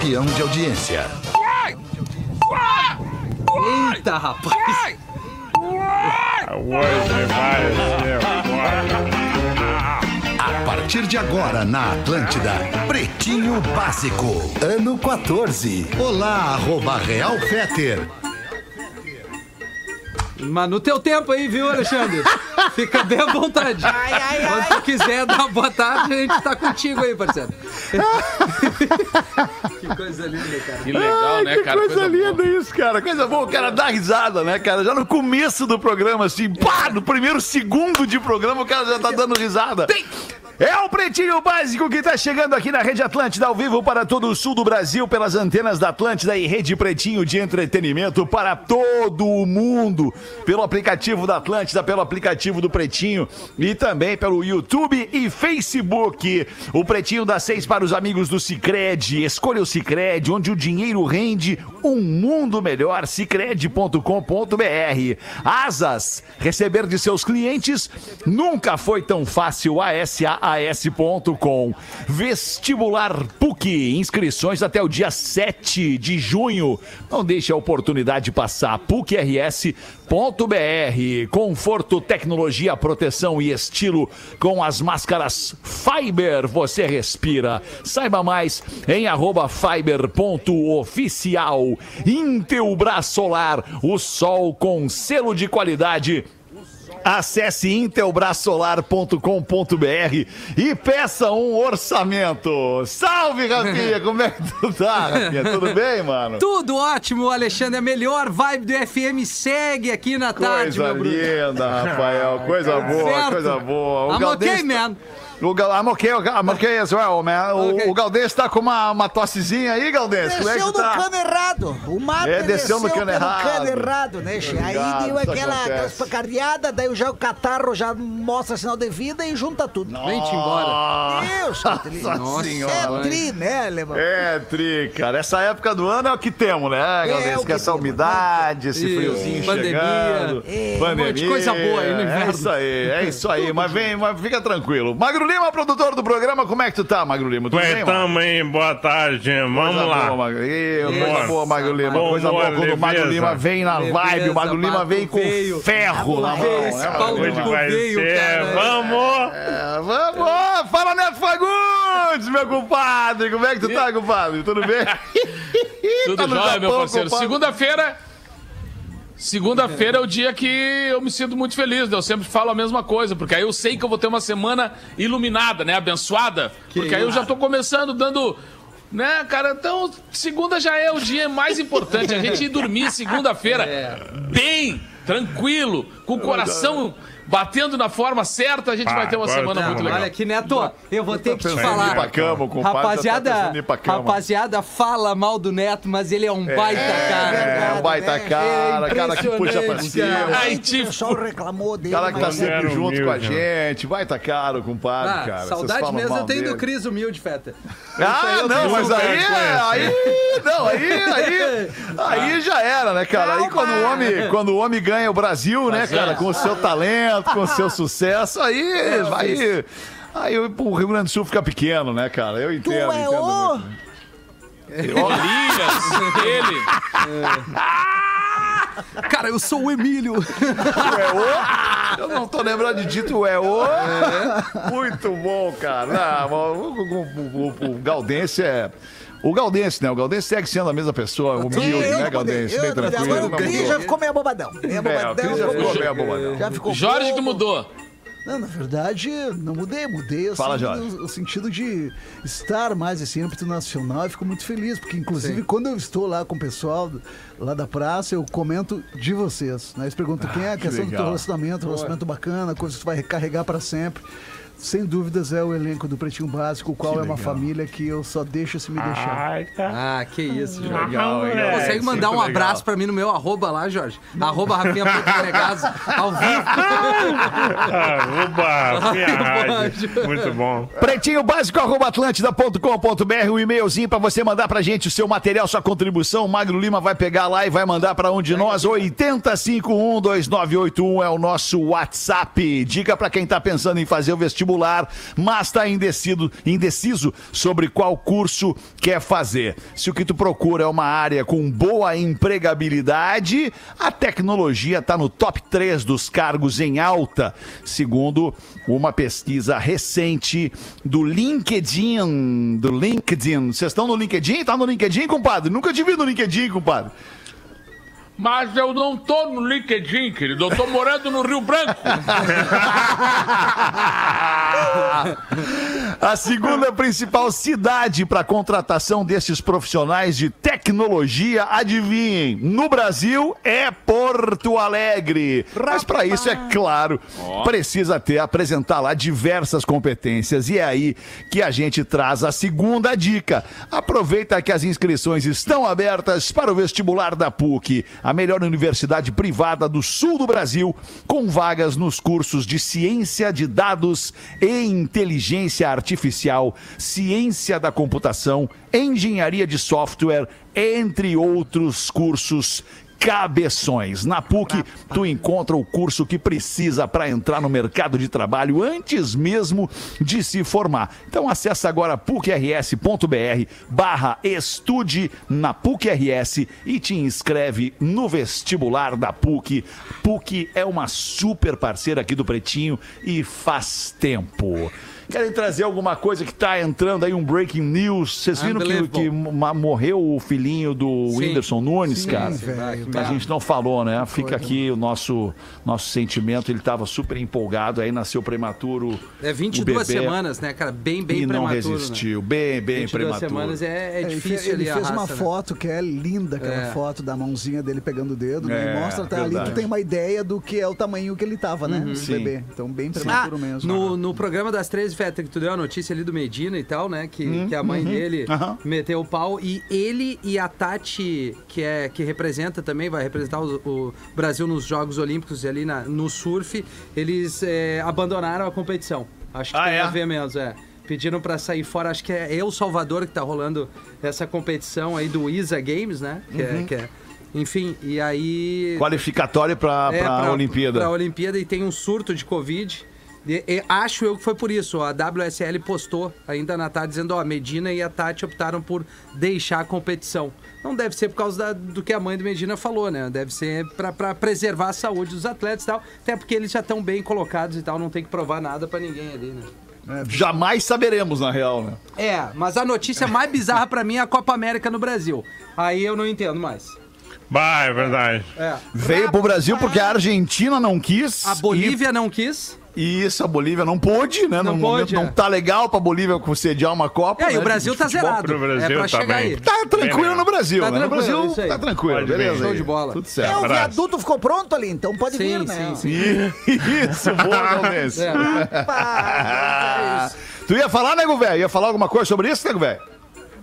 campeão de audiência. Eita, rapaz. Hoje vai A partir de agora na Atlântida, Pretinho Básico, ano 14. Olá, arroba Real Feter. Mas no teu tempo aí, viu, Alexandre? Fica bem à vontade. Ai, ai, Quando ai. tu quiser dar uma boa tarde, a gente tá contigo aí, parceiro. que coisa linda, cara. Que legal, né, que cara? coisa, boa. linda isso, cara. Coisa boa. O cara dá risada, né, cara? Já no começo do programa, assim, pá, no primeiro segundo de programa, o cara já tá dando risada. É o Pretinho Básico que tá chegando aqui na Rede Atlântida, ao vivo para todo o sul do Brasil, pelas antenas da Atlântida e Rede Pretinho de entretenimento para todo o mundo. Pelo aplicativo da Atlântida, pelo aplicativo do Pretinho e também pelo YouTube e Facebook. O Pretinho dá seis para os amigos do Cicred. Escolha o Cicred, onde o dinheiro rende um mundo melhor. Cicred.com.br. Asas, receber de seus clientes nunca foi tão fácil. ASAAS.com. Vestibular PUC. Inscrições até o dia 7 de junho. Não deixe a oportunidade passar. PUCRS.br. Conforto, tecnologia, proteção e estilo com as máscaras Fiber. Você respira. Saiba mais em fiber.oficial. Intelbras Solar, o sol com selo de qualidade. Acesse intelbrasolar.com.br e peça um orçamento. Salve, Rafinha! Como é que tu tá, Rafinha? Tudo bem, mano? Tudo ótimo, Alexandre. A melhor vibe do FM segue aqui na tarde, Coisa meu Bruno. linda, Rafael. Coisa boa, Certo. coisa boa. I'm Galdês okay, tá- man. O Gal... I'm okay, I'm okay as well, man. O, Ok. o Galdês tá com uma, uma tossezinha aí, Galdês? Como é Desceu que no tá? cano errado. O mato É, desceu no cano errado. cano errado, né, che? Aí Obrigado, deu aquela, pancadinhadas, daí já o catarro já mostra sinal de vida e junta tudo. Vem-te embora. Deus. Nossa Nossa senhora. É tri, né, Alemão? É, Tri, cara. Essa época do ano é o que temos, né, Galdês? o Com que essa temos. umidade, esse E friozinho pandemia. chegando. É, um monte de coisa boa aí no É inverno. isso aí, é isso aí. mas vem, mas fica tranquilo. Magro Lima, produtor do programa, como é que tu tá, Magro Lima? Tudo bem, aí, boa tarde, vamos Coisa lá. Boa, Magro. Ih, Boa. coisa boa, Magro Lima. Bom Coisa boa humor, quando o Magro. Lima vem na vibe. Leveza, O Magro Lima vem com veio. ferro na mão. esse pau? Hoje Tudo vai veio, ser, cara. vamos! É, vamos! Fala, Neto Fagundes, meu compadre. Como é que tu tá, compadre? Tudo bem? Tudo Tá jóia, meu parceiro. Segunda-feira. Segunda-feira é o dia que eu me sinto muito feliz, né? Eu sempre falo a mesma coisa, porque aí eu sei que eu vou ter uma semana iluminada, né? Abençoada. porque aí eu já tô começando dando. Né, cara? Então, segunda já é o dia mais importante. A gente ir dormir segunda-feira bem, tranquilo, com o coração batendo na forma certa, a gente Ah, vai ter uma agora semana tá muito legal. Olha aqui, Neto, eu vou ter que te falar. pra cama, o compadre já tá Rapaziada, cama. rapaziada, fala mal do Neto, mas ele é um baita cara. É, um baita né? cara, É cara que puxa pra cima. cara. Ai, O tipo, pessoal reclamou dele. Cara que tá sempre junto com a humilde, gente. Vai tá caro, compadre, Ah, cara. Saudade mesmo eu tenho dele. do Cris Humilde, Feta. Ah, não, mas aí, é, aí, não, aí, aí, aí já era, né, cara? Aí quando o homem, quando o homem ganha o Brasil, né, Mas é. cara, com o seu talento, com o seu sucesso, aí, aí, aí o Rio Grande do Sul fica pequeno, né, cara? Eu Tu entendo, é entendo o... muito. Elias, ele. Cara, eu sou o Emílio. Tu é o? Eu não tô lembrando de dito é o. Muito bom, cara. Não, o, o, o, o, o Galdense é. O Galdense, né? O Galdense segue sendo a mesma pessoa, humilde, Eu né, Galdense? Bem tranquilo. Agora o Cris já ficou meio bobadão. Meio É, o bobadão. Cris já ficou meio bobadão. Já ficou Jorge que mudou. Não, na verdade, não mudei, mudei assim, Fala, Jorge. no, no sentido de estar mais esse âmbito nacional e fico muito feliz, porque inclusive quando eu estou lá com o pessoal lá da praça, eu comento de vocês. Né? Eles perguntam quem é a que questão do teu legal. relacionamento, relacionamento bacana, coisa que tu vai recarregar para sempre. Sem dúvidas é o elenco do Pretinho Básico, o qual é uma família que eu só deixo se me deixar. Ai, tá. Ah, que isso, Jorge. Legal, hein, Galdense? Consegue mandar um legal. abraço pra mim no meu arroba lá, Jorge? Arroba Rafinha Ponto Menegaso, ao vivo. Arroba. Muito bom. Pretinho básico, arroba atlântida.com.br, um e-mailzinho pra você mandar pra gente o seu material, sua contribuição. O Magro Lima vai pegar lá e vai mandar pra um de nós. 80512981 é o nosso WhatsApp. Dica pra quem tá pensando em fazer o vestibular vestibular, mas está indeciso, indeciso sobre qual curso quer fazer. Se o que tu procura é uma área com boa empregabilidade, a tecnologia está no top 3 dos cargos em alta, segundo uma pesquisa recente do LinkedIn. Do LinkedIn. Vocês estão no LinkedIn? Tá no LinkedIn, compadre? Nunca te vi no LinkedIn, compadre. Mas eu não tô no LinkedIn, querido. Eu tô morando no Rio Branco. A segunda principal cidade para contratação desses profissionais de tecnologia, adivinhem, no Brasil é Porto Alegre. Mas para isso, é claro, precisa ter, apresentar lá diversas competências. E é aí que a gente traz a segunda dica. Aproveita que as inscrições estão abertas para o vestibular da PUC, a melhor universidade privada do sul do Brasil, com vagas nos cursos de ciência de dados e inteligência artificial, ciência da computação, engenharia de software, entre outros cursos cabeções. Na PUC, tu encontra o curso que precisa para entrar no mercado de trabalho antes mesmo de se formar. Então acessa agora pucrs.br barra estude na PUC-RS e te inscreve no vestibular da PUC. PUC é uma super parceira aqui do Pretinho e faz tempo. Querem trazer alguma coisa que tá entrando aí, um breaking news? Vocês viram que, que morreu o filhinho do Sim. Whindersson Nunes, cara? velho. A gente não falou, né? Fica aqui o nosso, nosso sentimento. Ele tava super empolgado, aí nasceu prematuro. É o 22 bebê, semanas, né, cara? Bem, bem E não prematuro, resistiu. Bem, bem Né? 22 prematuro. semanas é, é Ele difícil ele ali a fez uma raça, né? foto que é linda, aquela É. foto da mãozinha dele pegando o dedo, né? É, E mostra até ali, verdade. tu tem uma ideia do que é o tamanho que ele tava, né? O Sim. bebê. Então, bem Ah, prematuro mesmo. no, no programa das 13, Feta, que tu deu a notícia ali do Medina e tal, né? Que, que a mãe dele Uhum. meteu o pau. E ele e a Tati, que, é, que representa também, vai representar o, o Brasil nos Jogos Olímpicos ali na- no surf, eles é, abandonaram a competição. Acho que Ah, tem é? a ver mesmo, é. Pediram pra sair fora, acho que é El Salvador que tá rolando essa competição aí do ISA Games, né? Que Uhum. é- que é- enfim, e aí. Qualificatório pra, É, pra, Olimpíada. Pra Olimpíada e tem um surto de Covid. E- e acho eu que foi por isso. A WSL postou ainda na tarde dizendo: ó, Medina e a Tati optaram por deixar a competição. Não deve ser por causa da- do que a mãe do Medina falou, né? Deve ser pra, pra preservar a saúde dos atletas e tal. Até porque eles já estão bem colocados e tal, não tem que provar nada pra ninguém ali, né? Jamais saberemos, na real, né? É, mas a notícia mais bizarra pra mim é a Copa América no Brasil. Aí eu não entendo mais. Bah, é verdade. É. Veio pro Brasil porque a Argentina não quis. A Bolívia não quis. E isso, a Bolívia não pôde, né? Não no pôde, momento é. não tá legal pra Bolívia sediar uma Copa. É, e né, o Brasil de tá zerado. pro Brasil é pra chegar também. aí. Tá tranquilo no Brasil, Tá né? No tranquilo, Brasil tá tranquilo, Pode beleza. Show de bola. Tudo É, certo. o Abraço. viaduto ficou pronto ali, então pode Sim, vir, né? sim, sim. Isso, boa, Galdense. É. Pá, Tu ia falar, nego velho? Ia falar alguma coisa sobre isso, nego velho?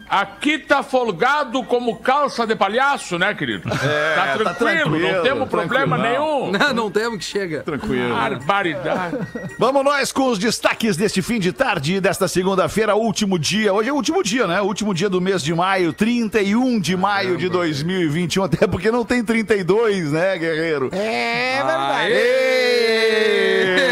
Aqui tá folgado como calça de palhaço, né, querido? É, tá tranquilo, tranquilo, não temos problema nenhum. Não, não temos que chega. Tranquilo. Barbaridade. Vamos nós com os destaques deste fim de tarde, desta segunda-feira, último dia. Hoje é o último dia, né? Último dia do mês de maio, 31 de maio de 2021. Até porque não tem 32, né, guerreiro? É verdade. É,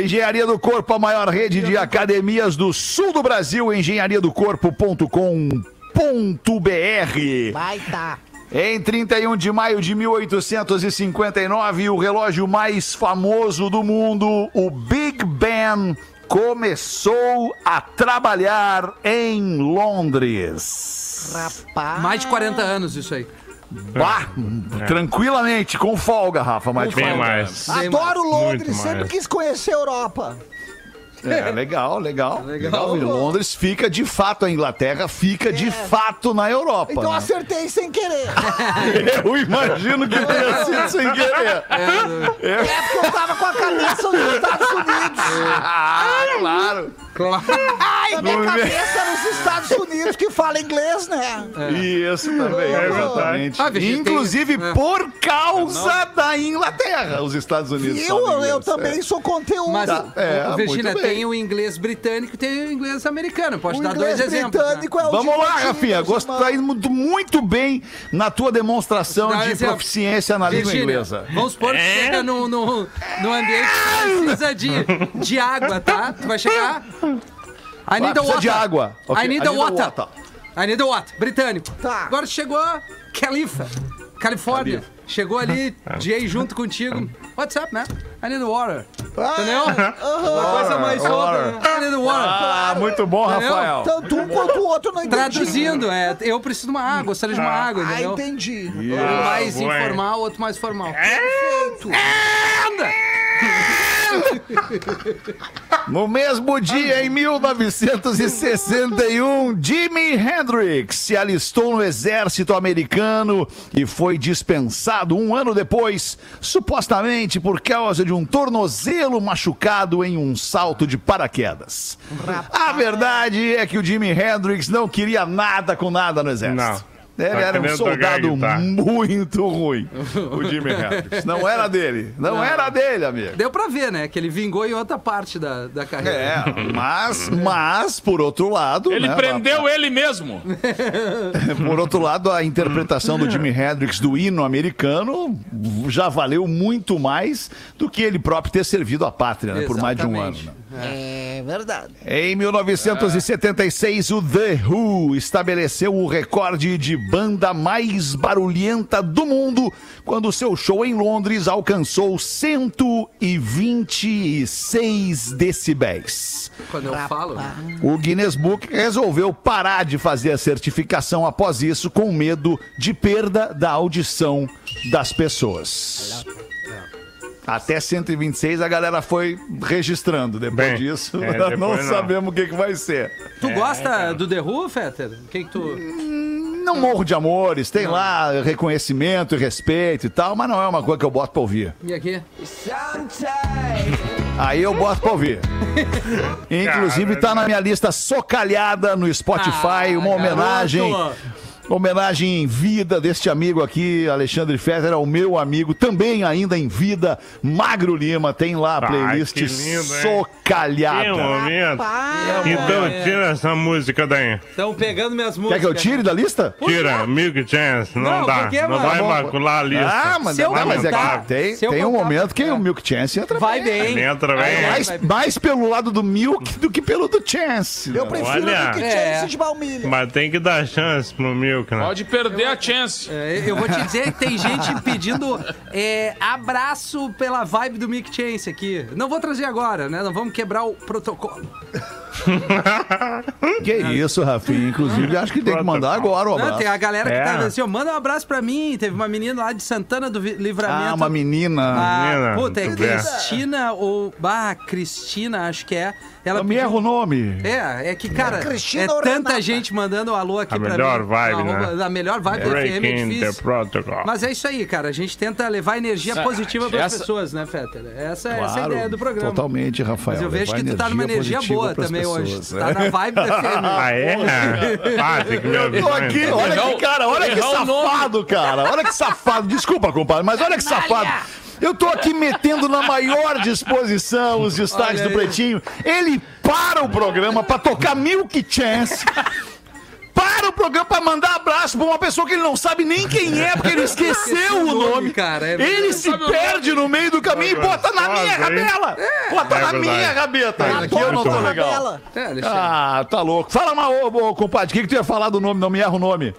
Engenharia do Corpo, a maior rede de academias do sul do Brasil, engenhariadocorpo.com.br. Vai tá. Em 31 de maio de 1859, o relógio mais famoso do mundo, o Big Ben, começou a trabalhar em Londres. Rapaz. Mais de 40 anos isso aí. Bah, tranquilamente, com folga, Rafa, mais de Bem 40 mais. Adoro Londres, Muito sempre mais. quis conhecer a Europa. É, legal, legal. Legal. legal. E Londres fica de fato, a Inglaterra fica de fato na Europa. Então né? acertei sem querer. Eu imagino que tenha sido sem querer. É porque eu tava com a cabeça nos Estados Unidos. Ah, claro. Claro. Ai, minha cabeça nos Estados Unidos. Que fala inglês, né? Isso também, É exatamente. Ah, Inclusive é. por causa da Inglaterra, os Estados Unidos. Eu, falam eu também sou conteúdo. Mas, Tá, é, bem. tem o inglês britânico e tem o inglês americano. Pode o dar dois exemplos. né? é Vamos lá, Rafinha. irmãos. tá indo muito, muito bem na tua demonstração de exemplo. proficiência na língua inglesa. Vamos supor que chega num no, no ambiente que precisa de, de água, tá? Tu vai chegar. I need a precisa water. de água. Ok, I need I a need water. water. I need a water. Britânico. Tá. Agora chegou Califa, Califórnia. Chegou ali, Jay junto contigo. What's up, man? I need water. Entendeu? Uma coisa mais solta. né? I need water. Ah, muito bom, Entendeu? Rafael. Tanto um quanto o outro não entendi. Traduzindo, é, eu preciso de uma água, gostaria de uma água, Ah, entendeu? entendi. Um mais Ah, bueno. informal, outro mais formal. Perfeito. Anda! No mesmo dia, em 1961, Jimi Hendrix se alistou no exército americano e foi dispensado um ano depois, supostamente por causa de um tornozelo machucado em um salto de paraquedas. A verdade é que o Jimi Hendrix não queria nada com nada no exército. Não. Ele Tá era um soldado guitarra. muito ruim, o Jimi Hendrix. Não era dele, não era dele, amigo. Deu pra ver, né? Que ele vingou em outra parte da, da carreira. É, mas, mas, por outro lado. Ele né, prendeu ele mesmo. Por outro lado, a interpretação do Jimi Hendrix do hino americano já valeu muito mais do que ele próprio ter servido à pátria, né, por mais de um ano. Né? É verdade. Em 1976, o The Who estabeleceu o recorde de banda mais barulhenta do mundo quando seu show em Londres alcançou 126 decibéis. Quando eu falo. O Guinness Book resolveu parar de fazer a certificação após isso, com medo de perda da audição das pessoas. Até 126 a galera foi registrando. Depois Bem, disso, é, depois não, não. sabemos o que, que vai ser. Tu gosta do The Who, Fetter? O que que tu... Não morro de amores, tem lá reconhecimento e respeito e tal, mas não é uma coisa que eu boto pra ouvir. E aqui? Aí eu boto pra ouvir. Inclusive tá na minha lista socalhada no Spotify, Ah, uma homenagem. garoto. Homenagem em vida deste amigo aqui, Alexandre Fetter, ao meu amigo, também ainda em vida, Magro Lima. Tem lá a Ai, playlist que lindo, hein? Que socalhada. momento. Então é. tira essa música daí. Estão pegando minhas Quer músicas. que eu tire da lista? Tira, Milk Chance. Não, Não, dá. por quê, não mano? vai Tá macular a lista. Ah, mas, Se eu não, mas é que tem, se eu tem um momento que é. o Milk Chance entra Vai bem. bem. Entra bem. Mais, vai. mais pelo lado do Milk do que pelo do Chance. Eu prefiro Olha. do que É. Chance de baunilha. Mas tem que dar chance pro Milk, né? Pode perder a chance. É, eu vou te dizer que tem gente pedindo é, abraço pela vibe do Mick Chance aqui. Não vou trazer agora, né? Não vamos quebrar o protocolo. Que isso, Rafinha. Inclusive, acho que tem que mandar agora o Não, abraço. tem a galera que É. tá assim, ó, manda um abraço pra mim. Teve uma menina lá de Santana do Livramento. Ah, uma menina. Ah, Menina, puta, é. Cristina ou. Ah, Cristina, acho que é. Ela Eu me erro o nome. É, é que, cara, Cristina é ou tanta gente mandando um alô aqui A pra melhor mim. vibe, Arroba- né? A melhor vibe do FM é Breaking difícil. Mas é isso aí, cara. A gente tenta levar energia positiva para as essa- pessoas, né, Fetter? Essa, essa é a Claro, ideia do programa. Totalmente, Rafael. Mas eu vejo que tu tá numa energia boa também hoje. pessoas, Tu né? tá na vibe da FM. Ah, é? Ah, tem que me Eu tô aqui, olha que cara, olha que safado, cara. Olha que safado. Desculpa, compadre, mas olha que safado. Eu tô aqui metendo na maior disposição os destaques do. Pretinho. Ele para o programa pra tocar Milk Chance. Para o programa pra mandar abraço pra uma pessoa que ele não sabe nem quem é, porque ele esqueceu o nome, nome. cara, é ele se perde no meio do caminho e bota na minha rabela. Bota É na minha rabeta. É Aqui eu não tô legal. É. Ah, tá louco. Fala mal, ô, ô, compadre, o que, que tu ia falar do nome? Não me erra o nome.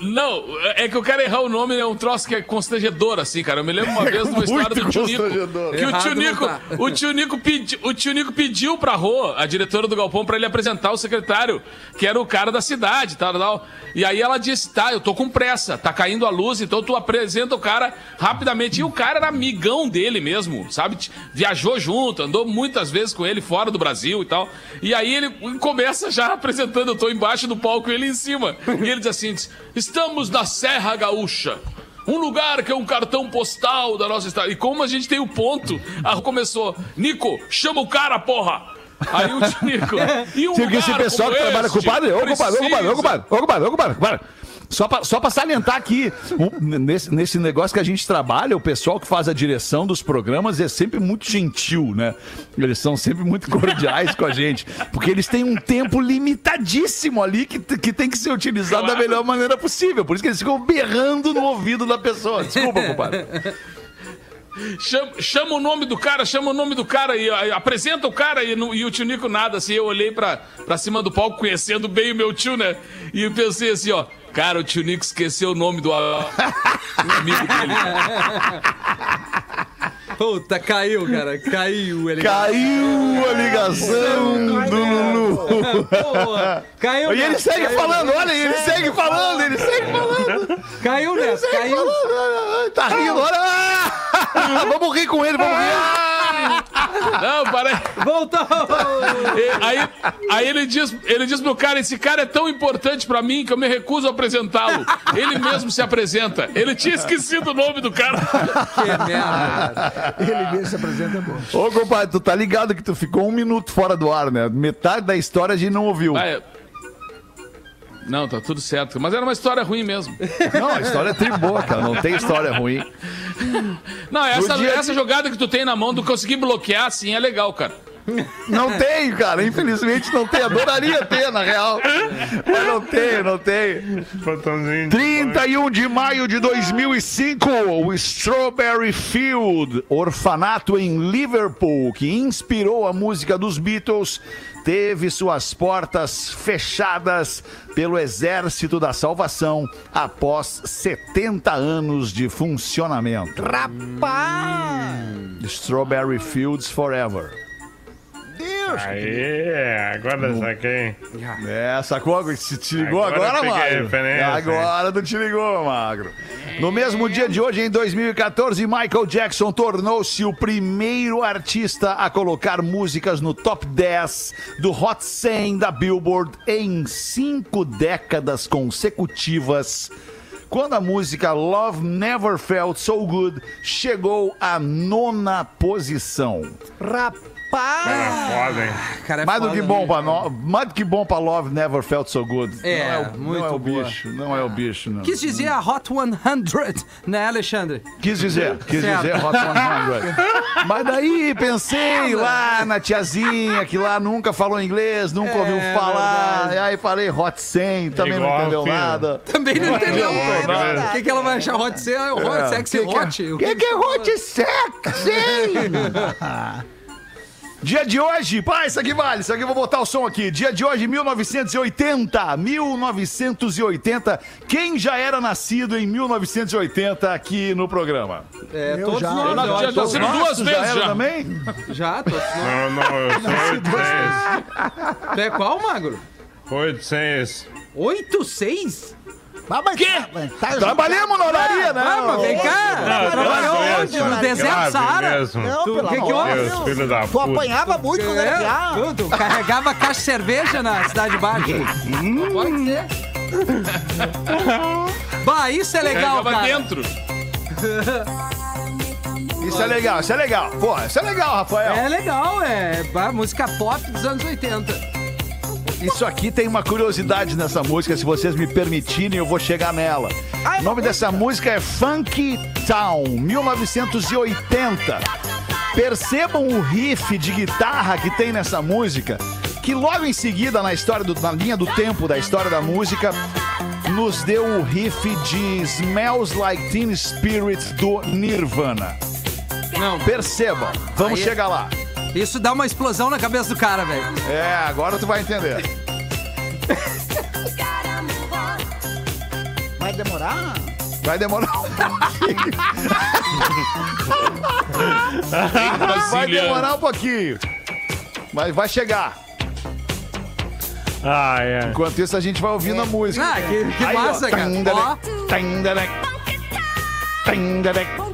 Não, é que eu quero errar o nome, é um troço que é constrangedor, assim, cara. Eu me lembro uma vez de uma história do tio Nico. constrangedor. Que o tio Nico, tá. o tio Nico, pedi, o tio Nico pediu pra Rô, a diretora do Galpão, pra ele apresentar o secretário, que era o cara da cidade, tal, tal. E aí ela disse: tá, eu tô com pressa, tá caindo a luz, então tu apresenta o cara rapidamente. E o cara era amigão dele mesmo, sabe? Viajou junto, andou muitas vezes com ele fora do Brasil e tal. E aí ele começa já apresentando, eu tô embaixo do palco e ele em cima. E ele diz assim: diz, estamos na Serra Gaúcha. Um lugar que é um cartão postal da nossa estrada. E como a gente tem o ponto, a começou: Nico, chama o cara, porra! Aí o Tinico. E um Porque esse lugar pessoal que trabalha com o este padre, ô compadre, ô compadre, ô compadre, ô compadre, ô compadre. Só pra, só pra salientar aqui, um, nesse, nesse negócio que a gente trabalha, o pessoal que faz a direção dos programas é sempre muito gentil, né? Eles são sempre muito cordiais com a gente, porque eles têm um tempo limitadíssimo ali que, que tem que ser utilizado da Claro. melhor maneira possível. Por isso que eles ficam berrando no ouvido da pessoa. Desculpa, compadre. Chama, chama o nome do cara, chama o nome do cara e aí, apresenta o cara e, não- e o tio Nico nada. Assim, eu olhei pra, pra cima do palco, conhecendo bem o meu tio, né? E pensei assim, ó. Cara, o tio Nico esqueceu o nome do, a- do amigo dele. Puta, caiu, cara. Caiu ele. Caiu a ligação do Lulu. Porra, caiu. E ele segue caiu, falando, olha, ele segue falando, ele segue falando. Caiu, Neto. Caiu. falando, tá rindo, olha. Ah, vamos rir com ele, vamos rir. Ah! Não, parei. Voltou. E Aí, aí ele, diz, ele diz pro cara: esse cara é tão importante pra mim que eu me recuso a apresentá-lo. Ele mesmo se apresenta. Ele tinha esquecido o nome do cara. que merda. Ele mesmo se apresenta é bom. Ô, compadre, tu tá ligado que tu ficou um minuto fora do ar, né? Metade da história a gente não ouviu. Vai. Não, tá tudo certo. Mas era uma história ruim mesmo. Não, a história é tri boa, cara. Não tem história ruim. Não, essa, essa jogada que tu tem na mão do conseguir bloquear, assim, é legal, cara. Não tem, cara. Infelizmente não tem. Adoraria ter, na real. Mas não tem, não tem. Botãozinho de 31 de maio de 2005, o Strawberry Field, orfanato em Liverpool, que inspirou a música dos Beatles, teve suas portas fechadas pelo Exército da Salvação após 70 anos de funcionamento. Rapaz! Strawberry Fields Forever. Deus! Aê, agora saquei. É, sacou? Se te ligou Agora agora, Magro? Agora tu te ligou, Magro. No mesmo dia de hoje, em 2014, Michael Jackson tornou-se o primeiro artista a colocar músicas no top 10 do Hot 100 da Billboard em cinco décadas consecutivas. Quando a música Love Never Felt So Good chegou à nona posição. Rapaz! Era foda, hein? Cara, é Mais do foda, que bom né? pra no... mais do que bom pra Love Never Felt So Good. É, não é o, muito não é o boa. bicho, não é o bicho, não. Quis dizer a Hot 100, né, Alexandre? Quis dizer, quis Certo. dizer Hot 100. Mas daí pensei lá na tiazinha que lá nunca falou inglês, nunca É, ouviu falar. verdade. E aí falei Hot 100, também não Igual, entendeu filho. nada. Também não entendeu. é verdade. O que, que ela vai achar Hot 100? Hot, É, sexy que que é- hot. O que que é Hot Sexy? Dia de hoje, pá, isso aqui vale, isso aqui eu vou botar o som aqui. Dia de hoje, 1980. 1980. Quem já era nascido em 1980 aqui no programa? É, Eu todos já- nós. eu já- eu já- já- Nascido duas vezes era já. também? Já, todos nós. Não, não, eu sou 800. Tu é qual, Magro? 800. 8, 6? Ah, mas Quê? tá- tá- Trabalhamos na olaria, né? Ah, mas vem cá. Trabalhou onde? No deserto Saara? Não, pelo que que amor de Deus, filho da Tu apanhava muito quando era É, criança. tu, carregava caixa de cerveja na Cidade Baixa. Não pode ser. Bah, isso é legal, Carregava cara. dentro. Isso é legal, isso é legal. Pô, isso é legal, Rafael. É legal, é bah, música pop dos anos 80. Isso aqui tem uma curiosidade nessa música, se vocês me permitirem, eu vou chegar nela. O nome dessa música é Funky Town, 1980. Percebam o riff de guitarra que tem nessa música, que logo em seguida, na história do- na linha do tempo da história da música, nos deu o riff de Smells Like Teen Spirit do Nirvana. Não, Percebam, vamos Aí é- chegar lá. Isso dá uma explosão na cabeça do cara, velho. É, agora tu vai entender. Vai demorar? Vai demorar um pouquinho. Vai demorar um pouquinho. Mas vai chegar. Ah, é. Enquanto isso, a gente vai ouvindo a música. Ah, que, que Aí, ó. massa, cara. Tandere, Ó, tandere, tandere.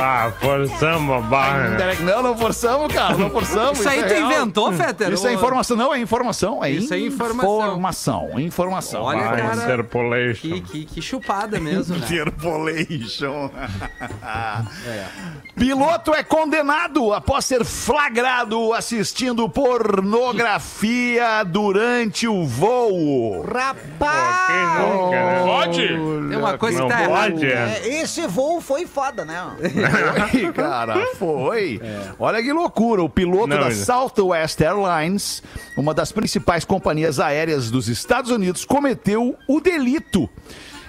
Ah, forçamos a barra? Não, não forçamos, cara, não forçamos. Isso aí é tu real. inventou, Fetter? Isso é informação, não, é informação. É Isso é informação. Informação, informação. Olha, Ah, cara, Interpolation. que, que, que chupada mesmo, né? Interpolation. Piloto é condenado após ser flagrado assistindo pornografia durante o voo. Rapaz! Quem nunca, né? Pode? Tem uma coisa Não que tá errada. pode, é. É, esse voo foi foda, né? Foi, cara, foi. Olha que loucura. O piloto Não, da ele- Southwest Airlines, uma das principais companhias aéreas dos Estados Unidos, cometeu o delito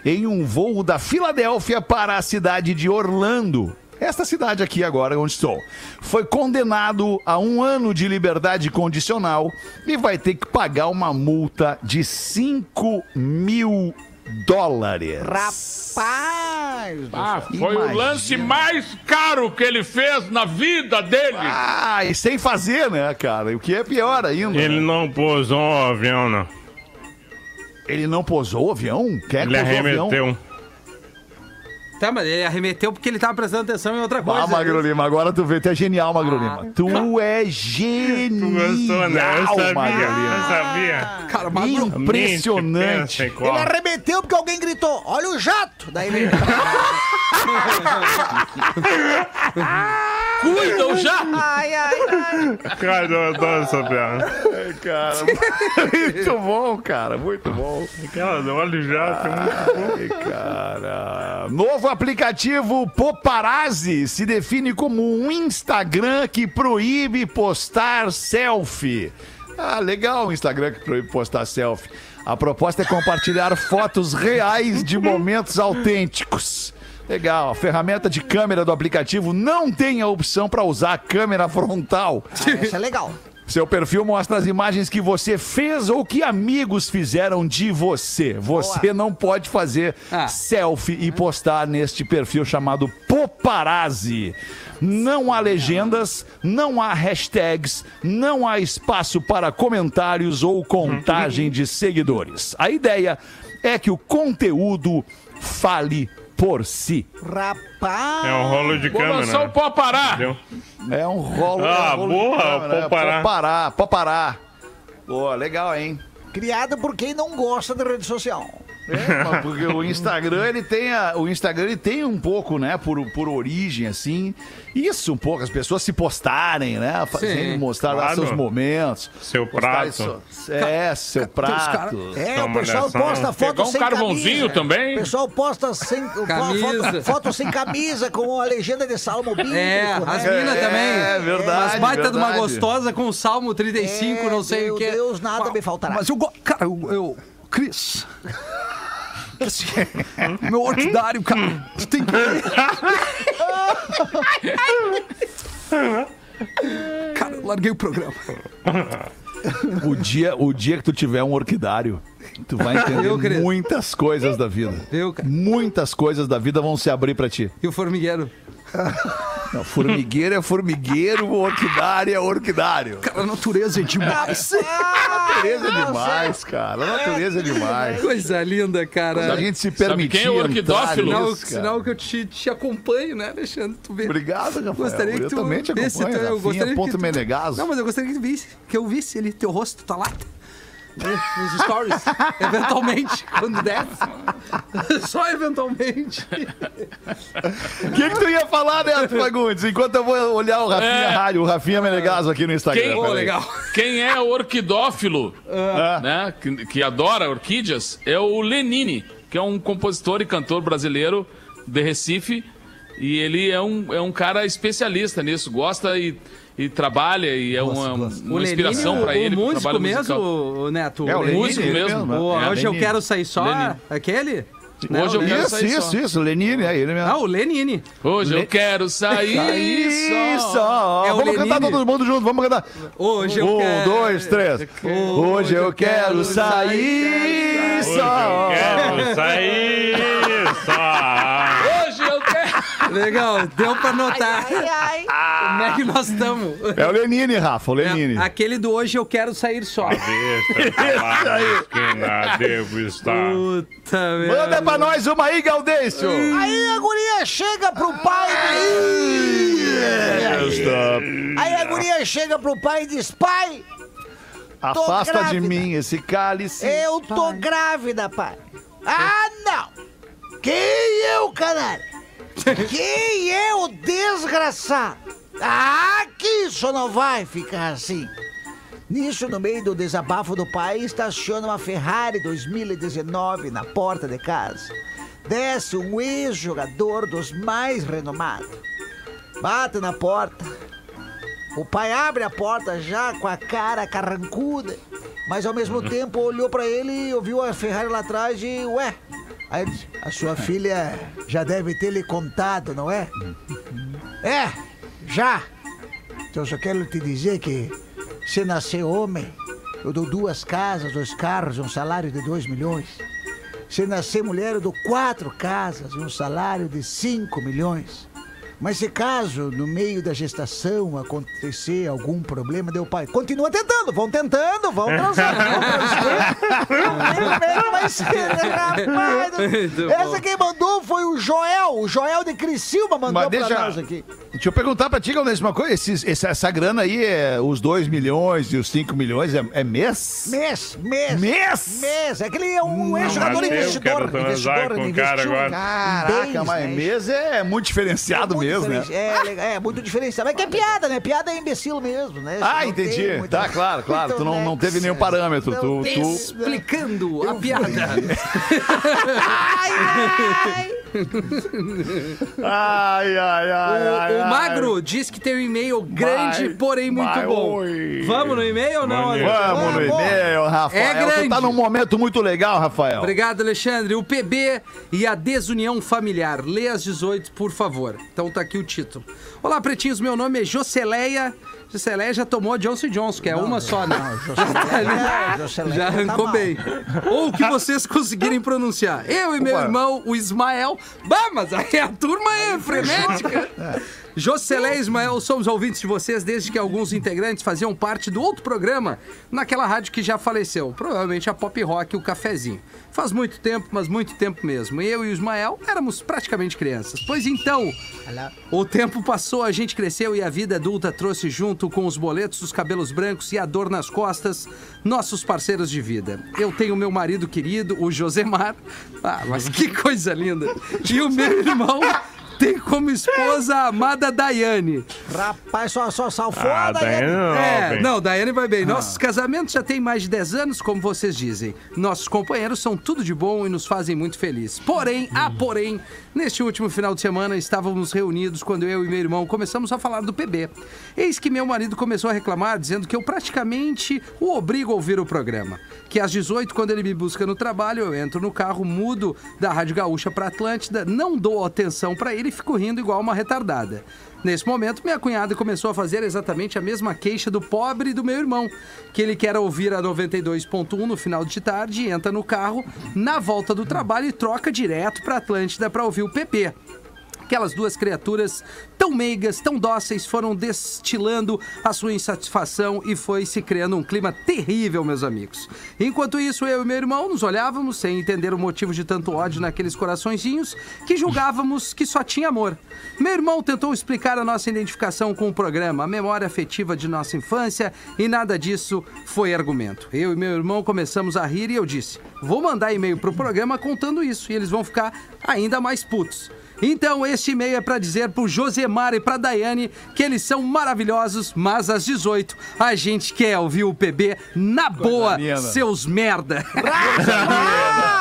em um voo da Filadélfia para a cidade de Orlando. Esta cidade aqui agora onde estou. Foi condenado a um ano de liberdade condicional e vai ter que pagar uma multa de 5 dólares. Rapaz! Ah, foi Imagina. o lance mais caro que ele fez na vida dele. Ah, e sem fazer, né, cara? O que é pior ainda. Ele não pousou o avião, não. Ele não posou o avião? Quer Ele posou o avião? Tá, mas ele arremeteu porque ele tava prestando atenção em outra coisa. Ah, Magro Lima, agora tu vê, tu é genial, Magro Lima. Tu é genial, Tu gostou, né? Eu sabia, Magro eu Lima. sabia. Cara, Magro, Impressionante. Ele arremeteu porque alguém gritou: Olha o jato! Daí ele. Cuidam já! Ai, ai, ai. Cara, eu adoro essa piada. Cara, muito bom, cara, muito bom. Aquela olha já. Ai, cara. Novo aplicativo Poparazzi se define como um Instagram que proíbe postar selfie. Ah, legal o Instagram que proíbe postar selfie. A proposta é compartilhar fotos reais de momentos autênticos. Legal, a ferramenta de câmera do aplicativo não tem a opção para usar a câmera frontal. Isso é legal. Seu perfil mostra as imagens que você fez ou que amigos fizeram de você. Você não pode fazer Ah. selfie e postar neste perfil chamado Poparazzi. Não há legendas, não há hashtags, não há espaço para comentários ou contagem de seguidores. A ideia é que o conteúdo fale por si. Rapaz! É um rolo de Vou câmera. lançar o né? pó parar. É um rolo. Ah, é um rolo de boa, câmera, pode parar. Pode parar, pode parar. Boa, legal, hein? Criado por quem não gosta de rede social. É, mas porque o Instagram, ele tem a- o Instagram ele tem um pouco, né, por, por origem, assim, isso um pouco, as pessoas se postarem, né, fazendo, mostrar lá claro. seus momentos. Seu prato. so- é, seu prato. É, Só o pessoal posta foto Pegar um sem carvãozinho camisa. também. O pessoal posta sem, fo- Camisa. Foto, foto sem camisa, com a legenda de salmo bíblico. É, né? as minas É, também. verdade, As baita de uma gostosa com o Salmo 35, É, não sei meu o que. Deus, nada me faltará. Mas eu. Cara, eu. eu Cris. Esse- meu orquidário, cara. Tu tem que. Cara, eu larguei o programa. O dia, o dia que tu tiver um orquidário, tu vai entender Eu, muitas coisas da vida. Viu, cara? Muitas coisas da vida vão se abrir pra ti. E o formigueiro? Não, formigueiro é formigueiro, orquidário é orquidário. Cara, a natureza é demais. A natureza é demais, cara. A natureza é demais. Coisa linda, Se a cara. gente se Sabe permitir quem é o orquidófilo? Sinal, cara. sinal que eu te, te acompanho, né, Alexandre? Tu vê. Obrigado, Rafael. Gostaria que eu tu também te acompanho. tu- eu gostaria Rafinha que ponto tu-. Não, mas eu gostaria que tu visse, que eu visse ele, teu rosto, tá lá. Nos stories, eventualmente, quando desce. Só eventualmente. O que, que tu ia falar, Neto Fagundes? Enquanto eu vou olhar o Rafinha É. Rádio, o Rafinha Menegaso aqui no Instagram. Quem- peraí. legal. Quem é orquidófilo, Ah. né, que, que adora orquídeas, é o Lenine, que é um compositor e cantor brasileiro de Recife. E ele é um, é um cara especialista nisso, gosta e, e trabalha, e é uma, uma inspiração o, pra ele. o músico mesmo, o Neto? É, o Lenine, músico mesmo. né? O- É, hoje eu quero sair só. Lenine. Aquele? Hoje eu quero Isso, sair isso, só. isso. Lenine, é ele mesmo. Ah, o Lenine. Hoje eu quero sair Isso! só. É vamos Lenine. cantar todo mundo junto, vamos cantar. Hoje eu um, quero... dois, três. Hoje eu quero sair Hoje só. eu quero sair só. Hoje eu quero. Legal, deu pra notar Ai, ai. como é que nós estamos. É o Lenine, Rafa, o Lenine. aquele do hoje eu quero sair só. Esquina, devo estar. Puta Manda merda. pra nós uma aí, Gaudêncio. Aí a guria chega pro pai. Aí a guria chega pro pai e diz: Pai, Afasta de mim esse cálice. eu tô grávida, pai. Ah, não! Quem eu, canalha? Quem eu, desgraçado? Ah, que isso não vai ficar assim. Nisso, no meio do desabafo do pai, estaciona uma Ferrari 2019 na porta de casa. Desce um ex-jogador dos mais renomados. Bate na porta. O pai abre a porta já com a cara carrancuda, mas ao mesmo tempo olhou pra ele e ouviu a Ferrari lá atrás e, ué, aí disse, a sua filha já deve ter lhe contado, não é? É, já. Então eu só quero te dizer que se nascer homem, eu dou duas casas, dois carros e um salário de dois milhões. Se nascer mulher, eu dou quatro casas e um salário de cinco milhões. Mas se caso, no meio da gestação, acontecer algum problema, deu pai, continua tentando, vão tentando, vão transando, transando. É que vai ser, rapaz? Essa quem mandou foi o Joel, o Joel de Criciúma mandou Mas pra deixa, nós aqui. deixa eu perguntar pra ti, Gaudêncio, uma coisa. Esses- essa, essa grana aí, é os 2 milhões e os 5 milhões, é, é mês? Mês, mês. Mês? Mês. Aquele é um ex-jogador investidor. quero transar investidor, com ele o cara investiu agora. Caraca, mas mês é muito diferenciado muito mesmo, né? É, é, muito diferenciado. Mas que é piada, né? Piada é imbecil mesmo, né? Ah, Não tem entendi. muita- Tá, claro, claro. Tu não, não teve nenhum Não parâmetro. Tu, tem- tu... Explicando a piada. Ai, ai. Ai, ai, ai, O, ai, o ai. Magro diz que tem um e-mail grande, Vai, porém muito vai, bom. oi. Vamos no e-mail ou não? Vamos? Vamos no Vamos. e-mail, Rafael. É grande. tá num momento muito legal, Rafael. Obrigado, Alexandre. O PB e a desunião familiar. Lê às 18, por favor. Então tá aqui o título. Olá, pretinhos. Meu nome é Joceleia. Joceleia já tomou Johnson Johnson, que é uma só, né? Joceleia, Joceleia Já tá arrancou mal. bem. Ou o que vocês conseguirem pronunciar. Eu e meu Opa. irmão, o Ismael. Bah, mas aí a turma é frenética. Joceleia e Ismael, somos ouvintes de vocês desde que alguns integrantes faziam parte do outro programa, naquela rádio que já faleceu, provavelmente a Pop Rock e o Cafezinho. Faz muito tempo, mas muito tempo mesmo. Eu e o Ismael éramos praticamente crianças. Pois então, o tempo passou, a gente cresceu e a vida adulta trouxe junto com os boletos, os cabelos brancos e a dor nas costas, nossos parceiros de vida. Eu tenho meu marido querido, o Josemar. Ah, mas que coisa linda! E o meu irmão tem como esposa a amada Daiane. Rapaz, só, só salvou Ah, a Daiane. não, É, bem. não, Daiane vai bem. Nossos casamentos já têm mais de 10 anos, como vocês dizem. Nossos companheiros são tudo de bom e nos fazem muito felizes. Porém, ah, porém, neste último final de semana estávamos reunidos quando eu e meu irmão começamos a falar do PB. Eis que meu marido começou a reclamar, dizendo que eu praticamente o obrigo a ouvir o programa. Que às 18, quando ele me busca no trabalho, eu entro no carro, mudo da Rádio Gaúcha para Atlântida, não dou atenção para ele e fico rindo igual uma retardada. Nesse momento, minha cunhada começou a fazer exatamente a mesma queixa do pobre do meu irmão, que ele quer ouvir a 92.1 no final de tarde, entra no carro, na volta do trabalho e troca direto para Atlântida para ouvir o PP. Aquelas duas criaturas tão meigas, tão dóceis, foram destilando a sua insatisfação e foi se criando um clima terrível, meus amigos. Enquanto isso, eu e meu irmão nos olhávamos sem entender o motivo de tanto ódio naqueles coraçõezinhos que julgávamos que só tinha amor. Meu irmão tentou explicar a nossa identificação com o programa, a memória afetiva de nossa infância e nada disso foi argumento. Eu e meu irmão começamos a rir e eu disse: Vou mandar e-mail pro programa contando isso e eles vão ficar ainda mais putos. Então, este e-mail é pra dizer pro Josemar e pra Daiane que eles são maravilhosos, mas às 18 a gente quer ouvir o PB na boa, linda. seus merda.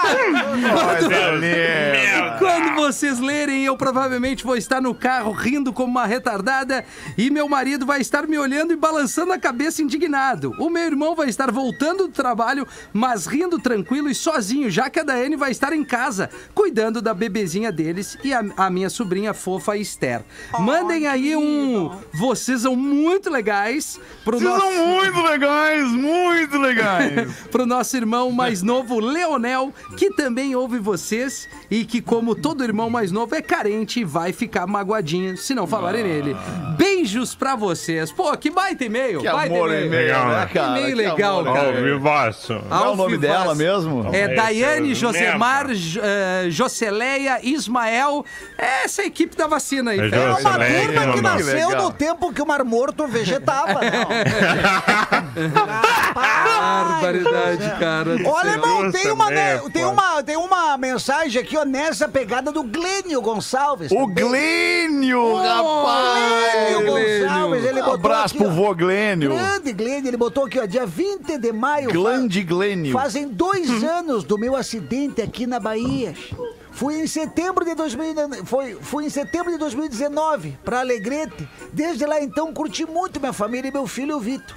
Coisa linda. Quando vocês lerem, eu provavelmente vou estar no carro rindo como uma retardada e meu marido vai estar me olhando e balançando a cabeça indignado. O meu irmão vai estar voltando do trabalho, mas rindo tranquilo e sozinho, já que a Daiane vai estar em casa, cuidando da bebezinha deles e a, a minha sobrinha fofa Esther. Mandem aí um. Vocês são muito legais pro Vocês nosso são muito legais, muito legais. pro nosso irmão mais novo, Leonel, que também ouve vocês e que, como todo irmão mais novo, é carente e vai ficar magoadinho se não falarem nele. Beijos pra vocês. Pô, que baita e-mail. Que baita amor, e-mail. e-mail, Legal, né, né? cara? E-mail Que legal, amor, cara. Ao vivaço. Qual é o nome dela mesmo? É Daiane, Josemar, J- eh, Joceleia, Ismael. É essa equipe da vacina aí. É. É uma Joceleia, turma que nasceu legal. no tempo que o Mar Morto vegetava, não. Barbaridade, cara. Olha, irmão, tem uma, né, tem, uma, tem uma mensagem aqui, ó, nessa pegada do Glênio Gonçalves. O também. Glênio, Glênio rapaz! Gonçalves, ele Um botou abraço aqui, pro vô Glênio. Grande Glênio, ele botou aqui, ó, dia 20 de maio. fa- Grande Glênio. Fazem dois anos do meu acidente aqui na Bahia. Fui em setembro de 2000, foi, fui em setembro de 2019 para Alegrete. Desde lá então curti muito minha família e meu filho Vitor.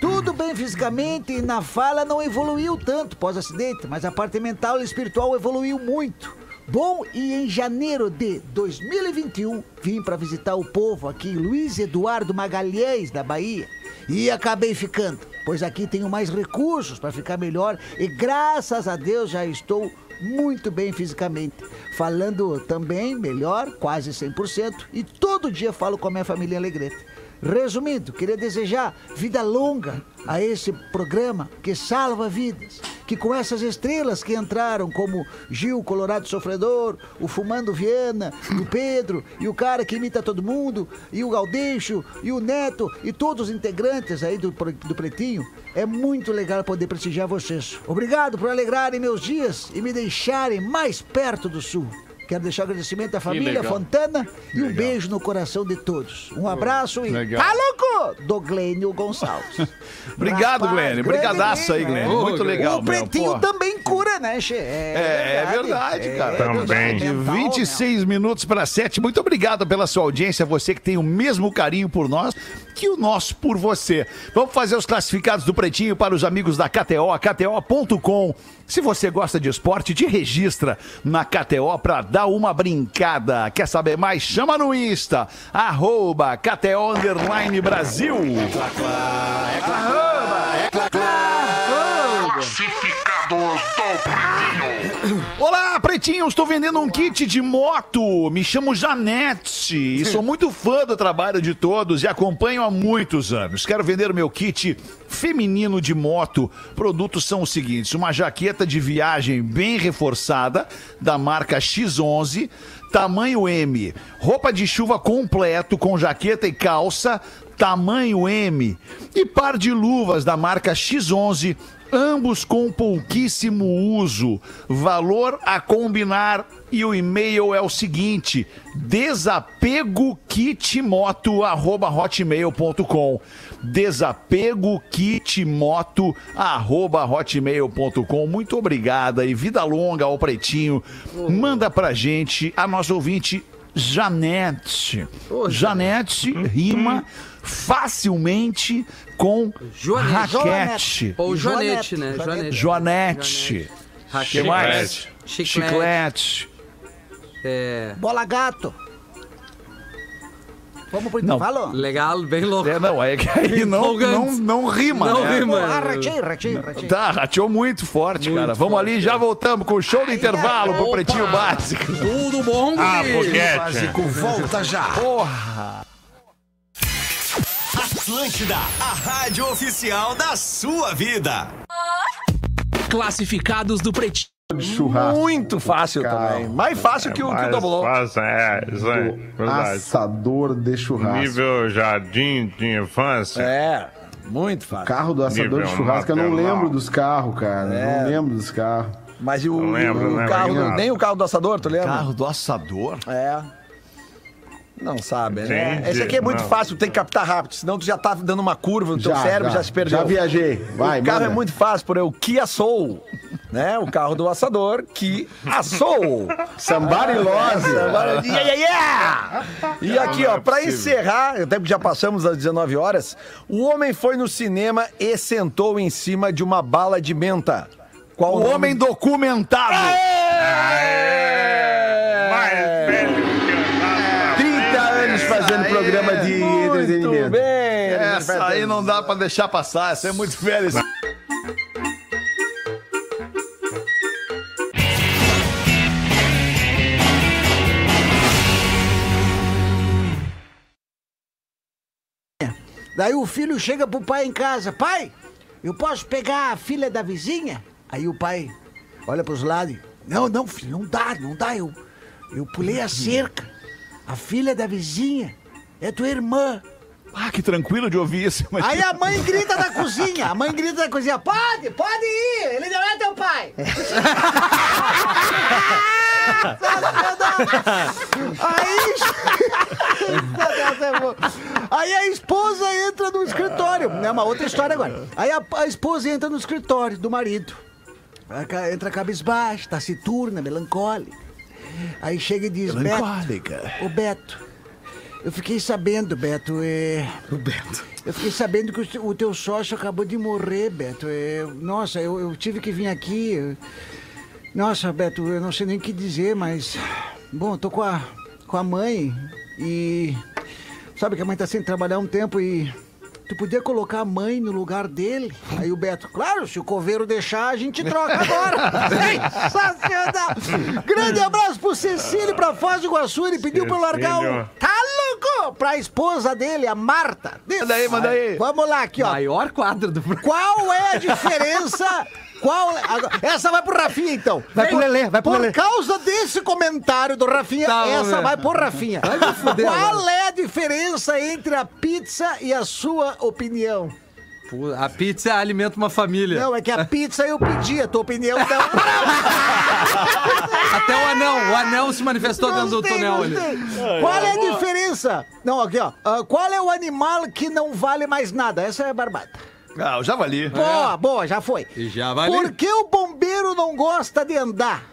Tudo bem fisicamente e na fala não evoluiu tanto pós-acidente, mas a parte mental e espiritual evoluiu muito. Bom, e em janeiro de 2021 vim para visitar o povo aqui Luiz Eduardo Magalhães, da Bahia. E acabei ficando, pois aqui tenho mais recursos para ficar melhor e graças a Deus já estou muito bem fisicamente. Falando também melhor, quase 100%, e todo dia falo com a minha família em Alegrete. Resumindo, queria desejar vida longa a esse programa que salva vidas. Que com essas estrelas que entraram, como Gil Colorado Sofredor, o Fumando Viana, o Pedro, e o cara que imita todo mundo, e o Galdeixo, e o Neto, e todos os integrantes aí do, do Pretinho, é muito legal poder prestigiar vocês. Obrigado por alegrarem meus dias e me deixarem mais perto do Sul. Quero deixar agradecimento à família. Fontana e um beijo no coração de todos. Um abraço e legal. tá louco? Do Glênio Gonçalves. Obrigado, Rapaz, Glênio. Brigadaço aí, Glênio? Muito legal, o meu. pretinho também cura, né, Che? É, é verdade, cara. Também. De Mental, 26 minutos para 7. Muito obrigado pela sua audiência. Você que tem o mesmo carinho por nós que o nosso por você. Vamos fazer os classificados do Pretinho para os amigos da KTO, KTO.com. Se você gosta de esporte, te registra na KTO para dar uma brincada. Quer saber mais? Chama no Insta, arroba KTO Underline Brasil. Olá, pretinhos! Estou vendendo um kit de moto. Me chamo Janete e sou muito fã do trabalho de todos e acompanho há muitos anos. Quero vender o meu kit feminino de moto. Produtos são os seguintes: uma jaqueta de viagem bem reforçada da marca X11, tamanho M, roupa de chuva completo com jaqueta e calça, tamanho M, e par de luvas da marca X11 ambos com pouquíssimo uso. Valor a combinar e o e-mail é o seguinte: desapego kitmoto arroba hotmail.com desapego kitmoto arroba hotmail.com muito obrigada e vida longa ao Pretinho. Manda pra gente a nossa ouvinte Janete. Janete rima facilmente com Joanete. raquete Ou Joanete, Joanete, né? Joanete. Joanete. que Raquete. mais? Chiclete. Chiclete. É. Bola gato. Vamos pro Não. intervalo? Legal, bem louco. É, não, é que aí não, não, não rima, Não né? rima. Ah, ratinho, ratinho, ratinho. Tá, rateou muito forte, Muito cara. Vamos forte, ali, já voltamos com o show do intervalo pro Opa! Pretinho Básico. Tudo bom, Ah, foguete. Básico volta já. Porra! Atlântida, a rádio oficial da sua vida. Classificados do Pretinho. churrasco. Muito fácil Carro. também. Mais fácil que o, que o fácil, é, isso aí, verdade. Assador de churrasco. Nível jardim de infância. É, muito O fácil. carro do assador Nível de churrasco, eu não lembro dos carros, cara. É. Não lembro dos carros. Mas e o, Não lembro, o né, carro, do- Marquinhos? nem o carro do assador, tu lembra? Carro do assador? É. Não sabe, né? Entendi, Esse aqui é muito não. fácil, tem que captar rápido, senão tu já tá dando uma curva no teu Já, cérebro, já. já, se perdeu. Já viajei. Vai, o carro manda. é muito fácil, por aí, o Kia Soul, né? O carro do assador que assou. Somebody Love. Yeah, yeah, yeah! E aqui, ó, pra encerrar, até porque já passamos das 19 horas, o homem foi no cinema e sentou em cima de uma bala de menta. Qual O nome? homem documentado. Mais programa de é, muito entretenimento. Bem, essa aí não dá pra deixar passar, essa é muito velha. Daí o filho chega pro pai em casa: Pai, eu posso pegar a filha da vizinha? Aí o pai olha pros lados: Não, não, filho, não dá, não dá. Eu, eu pulei a cerca. A filha da vizinha é tua irmã. Ah, que tranquilo de ouvir isso. Mas... Aí a mãe grita da cozinha. A mãe grita da cozinha: Pode, pode ir. Ele não é teu pai. Aí. Aí a esposa entra no escritório. É uma outra história agora. Aí a, a esposa entra no escritório do marido. Entra cabisbaixa, taciturna, melancólica. Aí chega e diz: Melancólica. Beto, ô Beto, eu fiquei sabendo, Beto, é. O Beto. Eu fiquei sabendo que o te- o teu sócio acabou de morrer, Beto. É, nossa, eu, eu tive que vir aqui. Nossa, Beto, eu não sei nem o que dizer, mas. Bom, eu tô com a, com a mãe e. Sabe que a mãe tá sem trabalhar um tempo e. Tu podia colocar a mãe no lugar dele? Aí o Beto, claro, se o coveiro deixar, a gente troca agora. Sensacional! Grande abraço pro Cecílio, pra Foz do Iguaçu. Ele pediu pra eu largar o. Tá louco? Pra esposa dele, a Marta. Manda aí, manda aí. Vamos lá, aqui, ó. Maior quadro do programa. Qual é a diferença? Qual é- agora- essa vai pro Rafinha, então. Vai pro Lelê, vai pro Por Lelê. causa desse comentário do Rafinha, Tá, essa vai pro Rafinha. Vai me fuder Qual é a diferença entre a pizza e a sua opinião? Pô, A pizza alimenta uma família. Não, é que a pizza eu pedi, a tua opinião não. Até o anão. O anão se manifestou dentro do Gostei, túnel ali. gostei. Qual é a diferença? Não, aqui, ó. Ah, qual é o animal que não vale mais nada? Essa é a barbata. Ah, o javali. Boa, boa, já foi. E já vale. Por que o bombeiro não gosta de andar?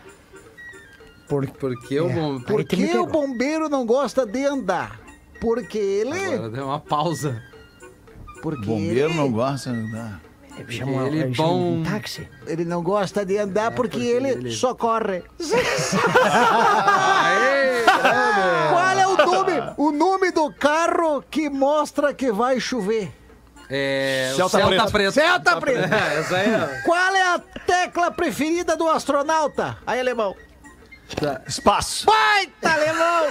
Porque eu vou. Por tu me que o pegou. bombeiro não gosta de andar? Porque ele. Agora deu uma pausa. Porque Bombeiro ele, não gosta. Não dá. Chama Ele ele bom- um táxi. ele não gosta de andar porque, ele, ele- socorre. Aê! Qual é o nome, o nome do carro que mostra que vai chover? É. o Celta Celta Preto. Preto. Celta Preto. É, essa aí, ó. Qual é a tecla preferida do astronauta? Aí, alemão. Espaço. Baita, alemão!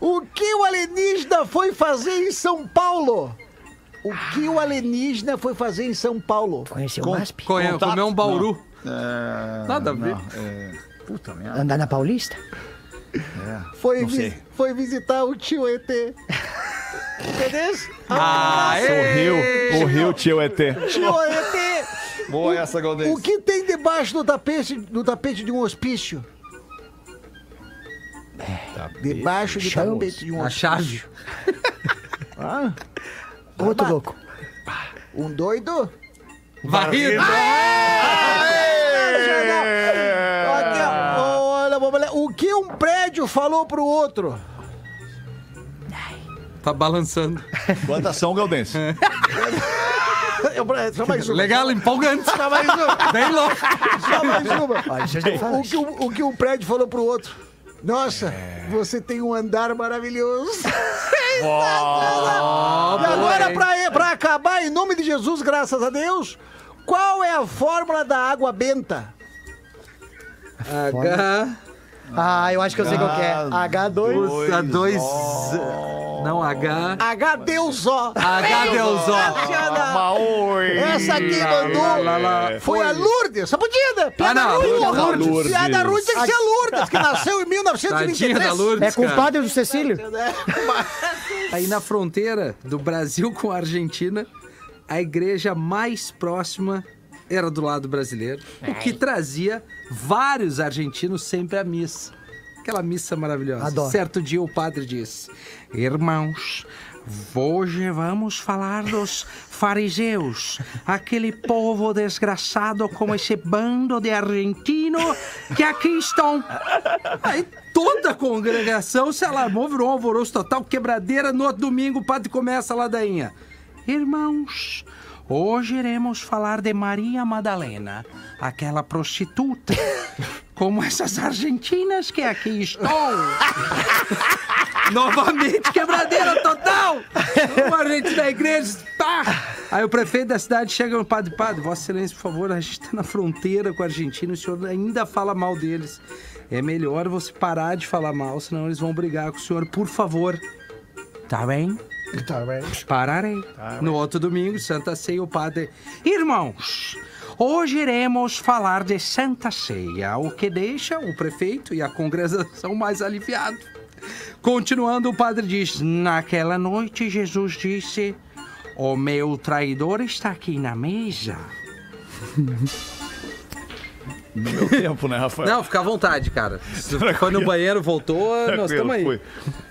O que o alienígena foi fazer em São Paulo? O que o alienígena foi fazer em São Paulo? Conheceu o MASP? Conhe-? Comer um bauru. É, Nada a ver. é, Puta merda. Andar na Paulista? Foi, Não vi- sei. foi visitar o tio ET. Entendeu? Aê! O Rio Tio ET. Tio ET! Boa essa, Galdês. O que tem debaixo do tapete, do tapete de um hospício? Debaixo do Chãos. tapete de um A hospício. chave. Ah, Outro louco. um doido? Varrido. Aqui, O que um prédio falou pro outro? Tá balançando. Quantas são, Galdense? Eu- Só mais uma. Legal, empolgante. Só mais uma. Bem louco. Só mais uma. O que, um- o que um prédio falou pro outro? Nossa, você tem um andar maravilhoso. e agora, pra, pra acabar, em nome de Jesus, graças a Deus, qual é a fórmula da água benta? H. Ah, eu acho que eu sei qual que é. H2. Puta, dois. Não, H. H Deus ó. H Deus. Maoi. Essa aqui mandou. lá, lá. Foi a Lourdes. Só podia, né? Piada Ah, Lourdes, porra. Lourdes. Piada ruim tem que ser a Lourdes, que nasceu em Tadinha 1923. da Lourdes. É compadre do Cecílio? Aí na fronteira do Brasil com a Argentina, a igreja mais próxima era do lado brasileiro, o que trazia vários argentinos sempre à missa. Aquela missa maravilhosa. Adoro. Certo dia o padre disse: Irmãos, hoje vamos falar dos fariseus, aquele povo desgraçado como esse bando de argentino que aqui estão. Aí toda a congregação se alarmou, virou um alvoroço total, quebradeira. No outro domingo o padre começa a ladainha. Irmãos, hoje iremos falar de Maria Madalena, aquela prostituta, como essas argentinas que aqui estão. Novamente, quebradeira total! O gente da igreja, pá! Aí o prefeito da cidade chega no padre, padre, Vossa Excelência, por favor, a gente tá na fronteira com a Argentina, o senhor ainda fala mal deles. É melhor você parar de falar mal, senão eles vão brigar com o senhor, por favor. Tá bem? Pararei. No outro domingo, Santa Ceia, o padre. Irmãos, hoje iremos falar de Santa Ceia, o que deixa o prefeito e a congregação mais aliviados. Continuando, o padre diz: Naquela noite, Jesus disse: O meu traidor está aqui na mesa. No meu tempo, né, Rafael? Não, fica à vontade, cara. Se foi no banheiro, voltou, nós Tranquilo, estamos aí. Fui,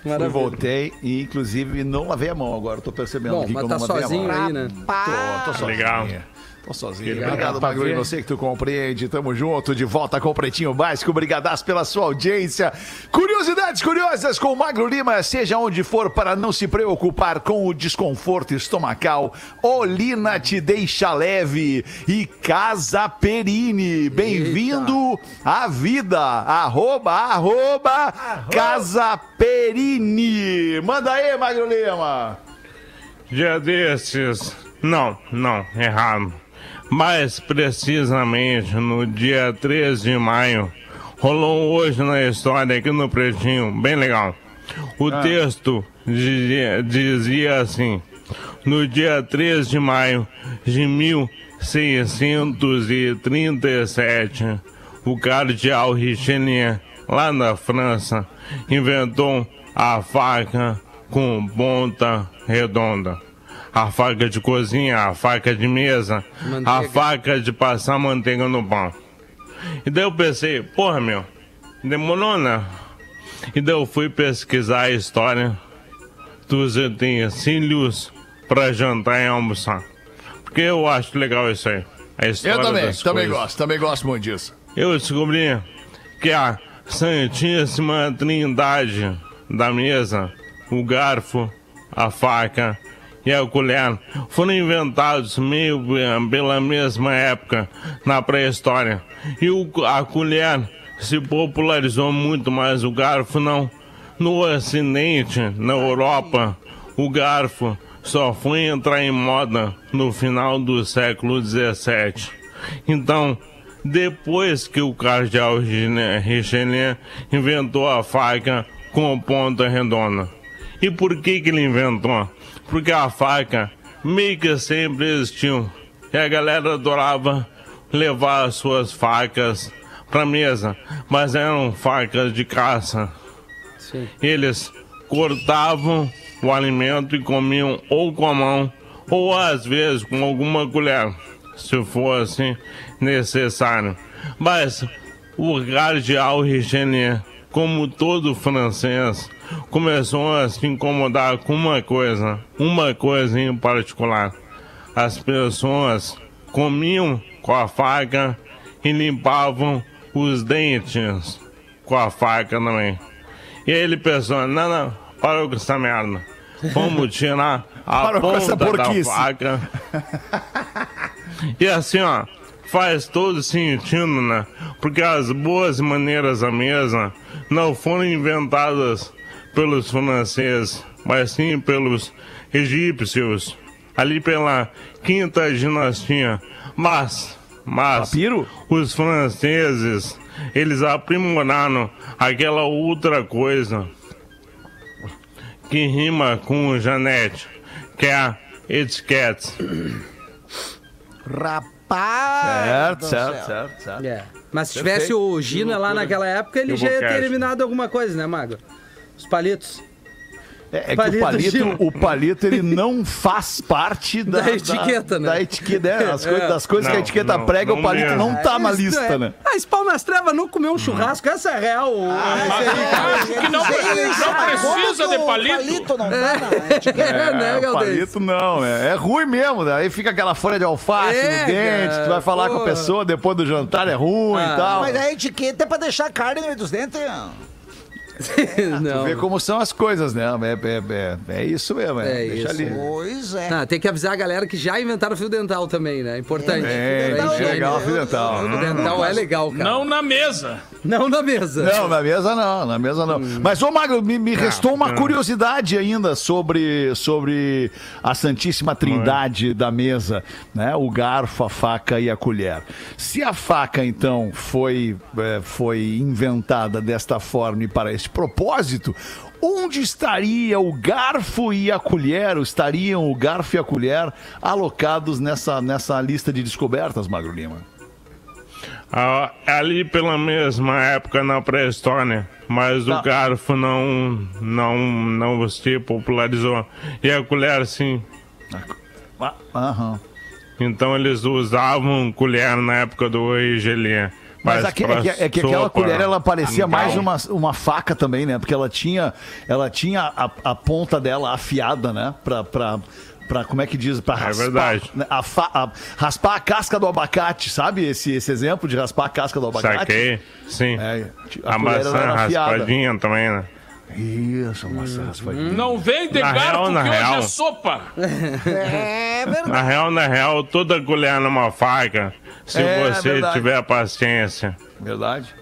fui, voltei e, inclusive, não lavei a mão agora. Tô percebendo Bom, aqui mas que eu tá não lavei sozinho a mão. aí, né? Tô, tô sozinho. Legal. Tô sozinho. Obrigado, Pra Magro. E você que tu compreende. Tamo junto. De volta com o Pretinho Básico. Obrigadaço pela sua audiência. Curiosidades curiosas com o Magro Lima. Seja onde for para não se preocupar com o desconforto estomacal. Olina te deixa leve. E Casa Perini. Bem-vindo à vida. Arroba, arroba, Casa Perini. Manda aí, Magro Lima. Dia desses. Não, não, errado. Mais precisamente, no dia 13 de maio, rolou hoje na história aqui no Pretinho, bem legal. O texto dizia, dizia assim: no dia 13 de maio de 1637, o cardeal Richelieu, lá na França, inventou a faca com ponta redonda. A faca de cozinha, a faca de mesa, a Manteiga. faca de passar manteiga no pão. E daí eu pensei, porra, meu, demorou, né? E daí eu fui pesquisar a história dos utensílios para jantar e almoçar. Porque eu acho legal isso aí. A história Eu também, das também coisas. gosto, também gosto muito disso. Eu descobri que a Santíssima Trindade da mesa, o garfo, a faca e a colher foram inventados meio pela mesma época na pré-história. E o- a colher se popularizou muito mais, o garfo não. No Ocidente, na Europa, o garfo só foi entrar em moda no final do século XVII. Então, depois que o cardeal Richelieu inventou a faca com ponta redonda. E por que, que ele inventou? Porque a faca meio que sempre existiu. E a galera adorava levar as suas facas pra mesa, mas eram facas de caça. Sim. Eles cortavam o alimento e comiam ou com a mão, ou às vezes com alguma colher, se fosse necessário. Mas o cardeal Richelieu, como todo francês, começou a se incomodar com uma coisa, uma coisa em particular. As pessoas comiam com a faca e limpavam os dentes com a faca também. E ele pensou, não, não, parou com essa merda. Vamos tirar a Parou ponta da porquice." faca. E assim, ó, faz todo sentido, né? Porque as boas maneiras da mesa não foram inventadas pelos franceses, mas sim pelos egípcios, ali pela quinta dinastia. Mas, mas, Papiro? os franceses, eles aprimoraram aquela outra coisa que rima com Janete, que é a etiquette. Rapaz! Certo, certo, certo, certo. É. Mas se tivesse o Gina lá naquela época, ele Eu já ia ter eliminado alguma coisa, né, Mago? Os palitos. É, é que Palito o palito, Gil. o palito, ele não faz parte da, Da etiqueta, né? Da etiqueta, né? As coisas, É. das coisas que a Não, etiqueta não, prega, o não palito mesmo. não tá na Isso lista, é. né? Ah, pau nas trevas não comeu um churrasco, essa é real. Acho que não, não precisa de O palito. palito não tá na etiqueta. É, né, o palito não, né? É ruim mesmo, né? Aí fica aquela folha de alface É, no dente, cara, tu vai falar com a pessoa depois do jantar, é ruim Ah, e tal. Mas a etiqueta é pra deixar a carne no meio dos dentes. não. Vê como são as coisas, né? É, é, é, é isso mesmo, é. É Deixa isso. ali. Pois é. Ah, tem que avisar a galera que já inventaram fio dental também, né? Importante. É, legal, fio dental. Fio dental é legal, cara. Não na mesa. Não na mesa. Não, na mesa não, na mesa não. Mas, ô Magro, me, me restou uma curiosidade ainda sobre, sobre a Santíssima Trindade da mesa, né? O garfo, a faca e a colher. Se a faca, então, foi, é, foi inventada desta forma e para esse propósito, onde estaria o garfo e a colher? Estariam o garfo e a colher alocados nessa, nessa lista de descobertas, Magro Lima? Ah, ali pela mesma época na pré-história, mas Tá. o garfo não, não, não se popularizou. E a colher sim. Aham. Então eles usavam colher na época do Egelia. Mas aque- é, que, é que aquela colher ela parecia mais uma, uma faca também, né? Porque ela tinha, ela tinha a, a ponta dela afiada, né? Pra, pra, pra como é que diz? Pra raspar, verdade. né? A fa- a- raspar a casca do abacate, sabe? Esse, esse exemplo de raspar a casca do abacate. Saquei, sim. É, a, colher, maçã raspadinha também, né? Isso, a maçã raspadinha. Não vem de Na garfo real, na que hoje real. é sopa. É verdade. Na real, na real, toda colher numa faca, se É, você verdade. tiver paciência. Verdade.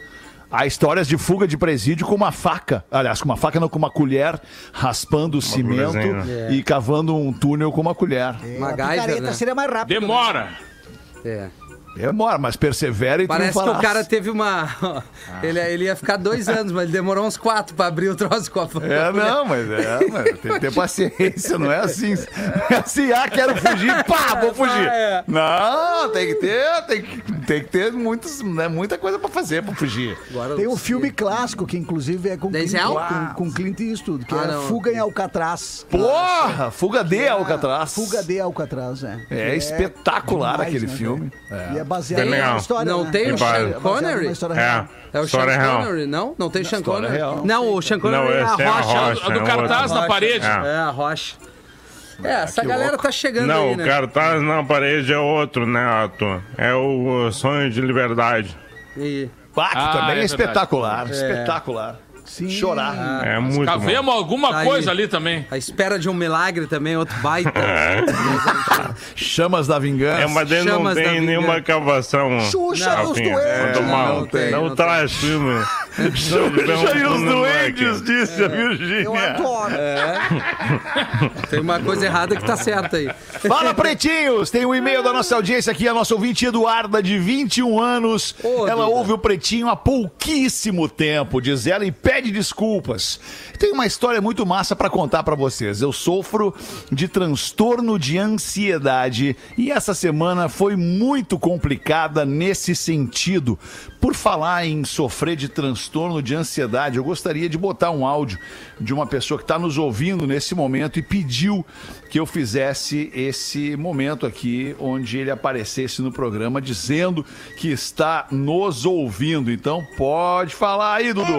Há histórias de fuga de presídio com uma faca. Aliás, com uma faca, não, com uma colher, raspando o cimento e cavando um túnel com uma colher. Uma a picareta gaiva, né? seria mais rápido. Demora. É. Demora, mas persevera e Parece que o cara teve uma. Ele, ele ia ficar dois anos, mas ele demorou uns quatro pra abrir o troço com a É, não, mas é, mas tem que ter paciência, não é assim. Não é assim, ah, quero fugir, pá, vou fugir. É. Não, tem que ter, tem que, tem que ter muitos, né, muita coisa pra fazer pra fugir. Agora, Tem um filme clássico que inclusive é com, Clint, Denzel? com, com Clint Eastwood, que Ah, é não. Fuga em Alcatraz. Porra, fuga de Alcatraz. Fuga de Alcatraz, é. É espetacular demais, aquele né, filme. cara? É baseado numa história. Não né? tem É o Sean é Connery? história É. real. É o Sean História real. Connery, não? Não tem Sean Connery? real. Não, o Sean Connery Não, é a esse é a rocha. rocha. A do é cartaz na parede. É. É, a rocha. É, essa que galera louco. tá chegando Não, aí, o né? cartaz na parede é outro, né, Arthur? É o sonho de liberdade. E- Ah, que Ah, também é, é espetacular, espetacular. Sim. Chorar. É muito bom. Cavemos alguma Tá aí. coisa ali também. A espera de um milagre também, outro baita. Chamas da vingança. É, mas daí não tem nenhuma cavação. Xuxa Rafinha. dos Duendes. Quando mal. Não tem, Não não traz filme. Xuxa e os duendes, Duendes. disse a Eu Virgínia. adoro. Tem uma coisa errada que tá certa aí. Fala, pretinhos! Tem um e-mail da nossa audiência aqui, a nossa ouvinte Eduarda, de 21 anos. Ô, ela Duda. ouve o pretinho há pouquíssimo tempo, diz ela, e pede desculpas. Tem uma história muito massa pra contar pra vocês. Eu sofro de transtorno de ansiedade e essa semana foi muito complicada nesse sentido. Por falar em sofrer de transtorno de ansiedade, eu gostaria de botar um áudio de uma pessoa que está nos ouvindo nesse momento e pediu que eu fizesse esse momento aqui, onde ele aparecesse no programa dizendo que está nos ouvindo. Então pode falar aí, Dudu.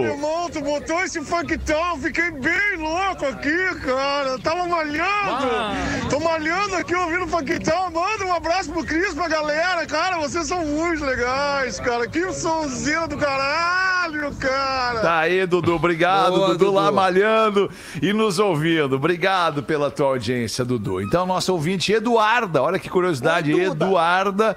tu botou esse funkão, fiquei bem louco aqui, cara. Eu tava malhando. Tô malhando aqui ouvindo funkão. Manda um abraço pro Cris, pra galera, cara. Vocês são muito legais, cara. Que sonzeira do caralho, cara. Tá aí, Dudu. Obrigado, Boa, Dudu, lá Dudu. malhando e nos ouvindo. Obrigado pela tua audiência, Dudu. Então, nossa ouvinte Eduarda, olha que curiosidade. Eduarda.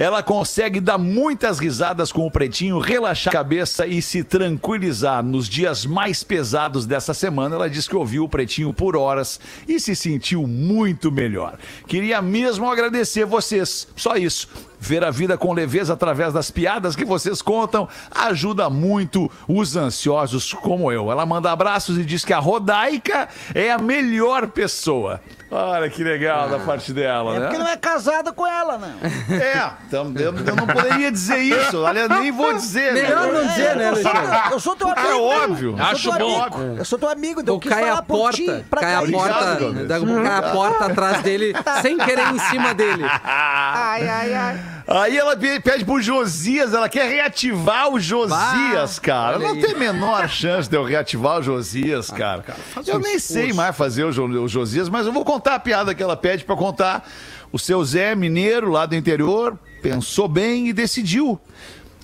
Ela consegue dar muitas risadas com o pretinho, relaxar a cabeça e se tranquilizar. Nos dias mais pesados dessa semana, ela diz que ouviu o pretinho por horas e se sentiu muito melhor. Queria mesmo agradecer vocês. Só isso. Ver a vida com leveza através das piadas que vocês contam ajuda muito os ansiosos como eu. Ela manda abraços e diz que a Rodaica é a melhor pessoa. Olha que legal da parte dela, É porque né? não é casada com ela, né? É, então, eu, eu não poderia dizer isso. Aliás, nem vou dizer. né? Melhor não dizer, né, eu, sou, Alexandre? eu sou teu É amigo. óbvio. Eu sou Acho bom. amigo. Eu sou teu amigo, então eu quis cai a falar por ti, porta, pra cai a porta, Obrigado, cai a porta atrás dele, sem querer em cima dele. Ai, ai, ai. Aí ela pe- pede pro Josias, ela quer reativar o Josias, Bah, cara. Não aí. tem a menor chance de eu reativar o Josias, cara. eu nem sei mais fazer o, Jo- o Josias, mas eu vou contar a piada que ela pede pra contar. O seu Zé, mineiro, lá do interior, pensou bem e decidiu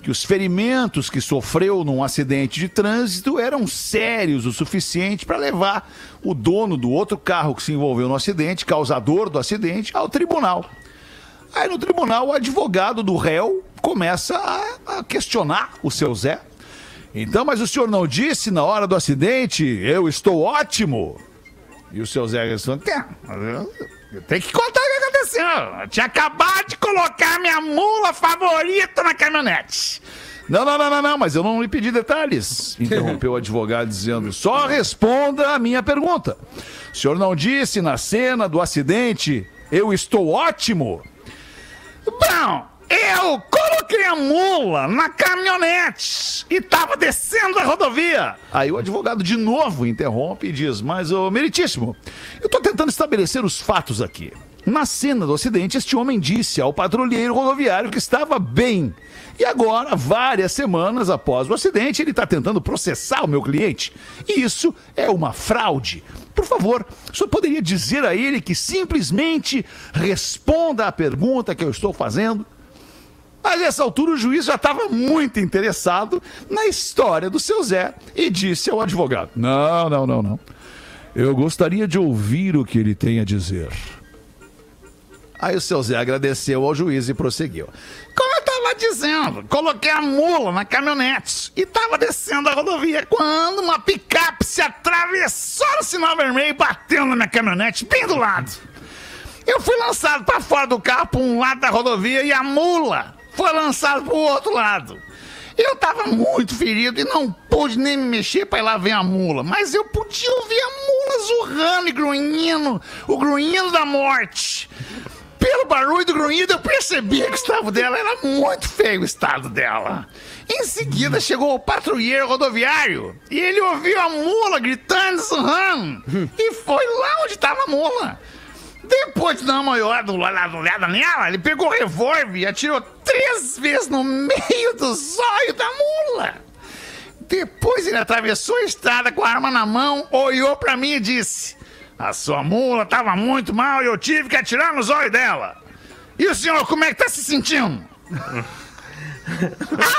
que os ferimentos que sofreu num acidente de trânsito eram sérios o suficiente para levar o dono do outro carro que se envolveu no acidente, causador do acidente, ao tribunal. Aí no tribunal, o advogado do réu começa a, a questionar o seu Zé. Então, mas o senhor não disse na hora do acidente, eu estou ótimo? E o seu Zé respondeu, "Tem, tenho que contar o que aconteceu. Eu tinha acabado de colocar minha mula favorita na caminhonete. Não, não, não, não, não, mas eu não lhe pedi detalhes. Interrompeu o advogado dizendo, só responda a minha pergunta. O senhor não disse na cena do acidente, eu estou ótimo? Bom, eu coloquei a mula na caminhonete e tava descendo a rodovia. Aí o advogado de novo interrompe e diz: Mas, ô meritíssimo, eu tô tentando estabelecer os fatos aqui. Na cena do acidente, este homem disse ao patrulheiro rodoviário que estava bem. E agora, várias semanas após o acidente, ele está tentando processar o meu cliente. E isso é uma fraude. Por favor, o senhor poderia dizer a ele que simplesmente responda à pergunta que eu estou fazendo? Mas nessa altura o juiz já estava muito interessado na história do seu Zé e disse ao advogado: Não, não, não, não. Eu gostaria de ouvir o que ele tem a dizer. Aí o seu Zé agradeceu ao juiz e prosseguiu. Como eu estava dizendo, coloquei a mula na caminhonete e estava descendo a rodovia quando uma picape se atravessou no sinal vermelho e bateu na minha caminhonete bem do lado. Eu fui lançado para fora do carro por um lado da rodovia e a mula foi lançada para o outro lado. Eu estava muito ferido e não pude nem me mexer para ir lá ver a mula, mas eu podia ouvir a mula zurrando e grunhindo, o grunhindo da morte. Pelo barulho do grunhido, eu percebi que o estado dela era muito feio o estado dela. Em seguida, chegou o patrulheiro rodoviário e ele ouviu a mula gritando zurrando. E foi lá onde estava a mula. Depois de dar uma olhada, olhada, nela, ele pegou o revólver e atirou três vezes no meio do zóio da mula. Depois ele atravessou a estrada com a arma na mão, olhou pra mim e disse: A sua mula tava muito mal e eu tive que atirar no zóio dela. E o senhor, como é que tá se sentindo?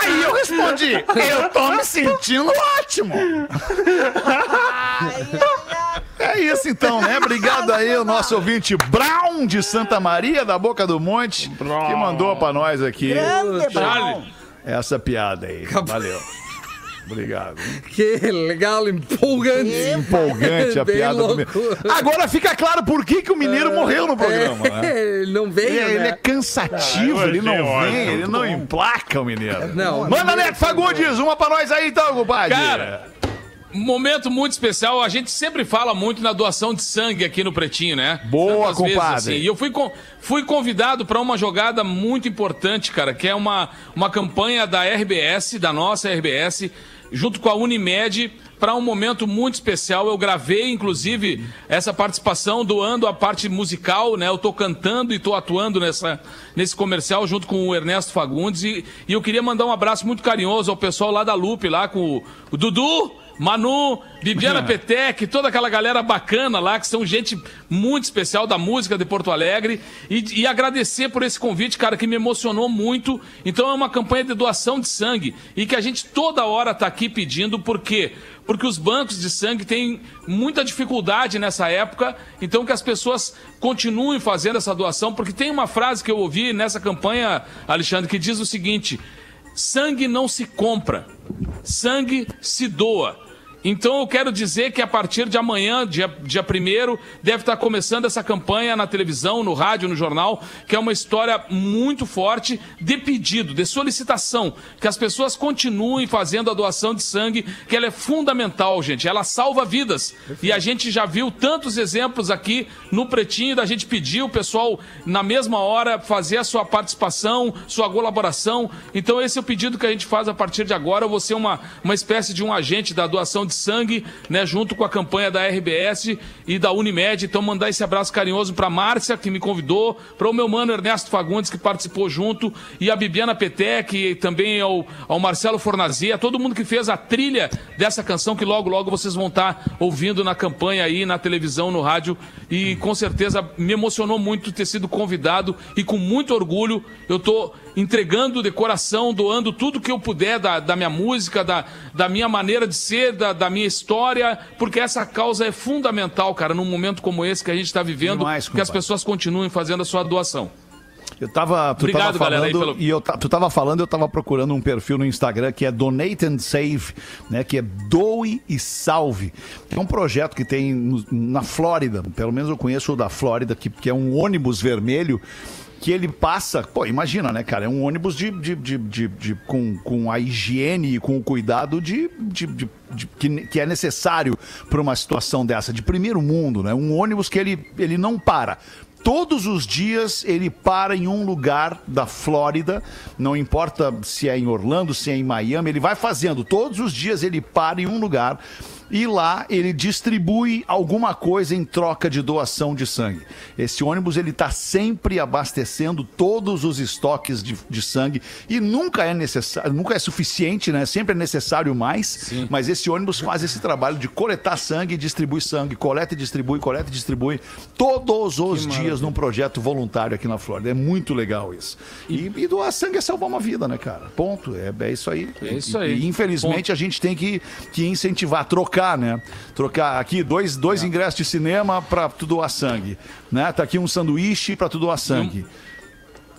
Aí eu respondi: Eu tô me sentindo ótimo. É isso então, né? Obrigado aí o nosso ouvinte Brown de Santa Maria da Boca do Monte que mandou pra nós aqui Grande Brown. essa piada aí. Valeu. Obrigado. Que legal, empolgante. Empolgante a Bem piada do louco. mineiro. Agora fica claro por que, que o mineiro morreu no programa, né? É, ele não veio, Ele, ele né? é cansativo, Ah, ele não achei vem, ótimo. ele não emplaca o mineiro. Não, Manda, Neto Fagundes, uma pra nós aí então, compadre. Cara, momento muito especial. A gente sempre fala muito na doação de sangue aqui no Pretinho, né? Boa, Tantas vezes, compadre. assim. E eu fui, con- fui convidado para uma jogada muito importante, cara, que é uma, uma campanha da RBS, da nossa RBS, junto com a Unimed, para um momento muito especial. Eu gravei, inclusive, essa participação doando a parte musical, né? Eu tô cantando e tô atuando nessa, nesse comercial junto com o Ernesto Fagundes. E, e eu queria mandar um abraço muito carinhoso ao pessoal lá da Lupe, lá com o, o Dudu. Manu, Bibiana Petec, toda aquela galera bacana lá, que são gente muito especial da música de Porto Alegre. E, e agradecer por esse convite, cara, que me emocionou muito. Então é uma campanha de doação de sangue. E que a gente toda hora tá aqui pedindo, por quê? Porque os bancos de sangue têm muita dificuldade nessa época. Então que as pessoas continuem fazendo essa doação. Porque tem uma frase que eu ouvi nessa campanha, Alexandre, que diz o seguinte: sangue não se compra, sangue se doa. Então eu quero dizer que a partir de amanhã, dia, dia 1 deve estar começando essa campanha na televisão, no rádio, no jornal, que é uma história muito forte de pedido, de solicitação, que as pessoas continuem fazendo a doação de sangue, que ela é fundamental, gente. Ela salva vidas. E a gente já viu tantos exemplos aqui no Pretinho da gente pedir o pessoal na mesma hora fazer a sua participação, sua colaboração. Então esse é o pedido que a gente faz a partir de agora. Eu vou ser uma, uma espécie de um agente da doação de sangue, né, junto com a campanha da RBS e da Unimed. Então mandar esse abraço carinhoso para Márcia, que me convidou, para o meu mano Ernesto Fagundes, que participou junto, e a Bibiana Petec, e também ao, ao Marcelo Fornazia, todo mundo que fez a trilha dessa canção, que logo, logo vocês vão estar ouvindo na campanha aí, na televisão, no rádio. E com certeza me emocionou muito ter sido convidado e com muito orgulho eu tô entregando de coração, doando tudo que eu puder da, da minha música, da, da minha maneira de ser, da, da minha história, porque essa causa é fundamental, cara, num momento como esse que a gente está vivendo, Demais, que as pessoas continuem fazendo a sua doação. Eu tava, tu Obrigado, tava galera, falando, pelo- e eu, tu tava falando, eu tava procurando um perfil no Instagram que é Donate and Save, né? Que é Doe e Salve. É um projeto que tem na Flórida, pelo menos eu conheço o da Flórida, que, que é um ônibus vermelho que ele passa, pô, imagina, né, cara? É um ônibus de, de, de, de- de- com, com a higiene e com o cuidado de, de- de- de- que, que é necessário para uma situação dessa, de primeiro mundo, né? Um ônibus que ele, ele não para. Todos os dias ele para em um lugar da Flórida, não importa se é em Orlando, se é em Miami, ele vai fazendo. Todos os dias ele para em um lugar e lá ele distribui alguma coisa em troca de doação de sangue. Esse ônibus ele está sempre abastecendo todos os estoques de, de sangue e nunca é necessário, nunca é suficiente, né? Sempre é necessário mais. Mas esse ônibus faz esse trabalho de coletar sangue e distribui sangue, coleta e distribui, coleta e distribui todos os dias num projeto voluntário aqui na Flórida. É muito legal isso. E, e doar sangue é salvar uma vida, né, cara? Ponto. É, é isso aí. É isso aí. E, infelizmente a gente tem que, que incentivar, trocar, né? Trocar aqui dois, dois ingressos de cinema pra tu doar sangue, né? Tá aqui um sanduíche pra tu doar sangue.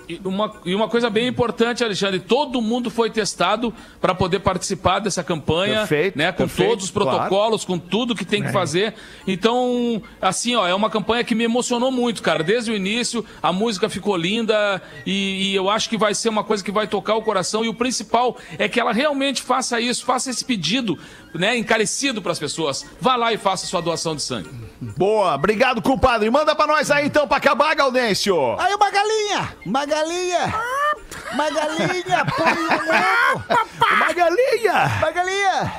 E uma, e uma coisa bem importante, Alexandre, todo mundo foi testado para poder participar dessa campanha, Perfeito, né? Com perfeito, todos os protocolos, com tudo que tem que fazer. Então, assim, ó, é uma campanha que me emocionou muito, cara. Desde o início, a música ficou linda e, e eu acho que vai ser uma coisa que vai tocar o coração. E o principal é que ela realmente faça isso, faça esse pedido, né? Encarecido para as pessoas. Vá lá e faça sua doação de sangue. Boa, obrigado, compadre. Manda pra nós aí então pra acabar, Gaudêncio. Aí uma galinha, uma galinha, uma galinha, põe um ovo. Uma galinha. Uma galinha,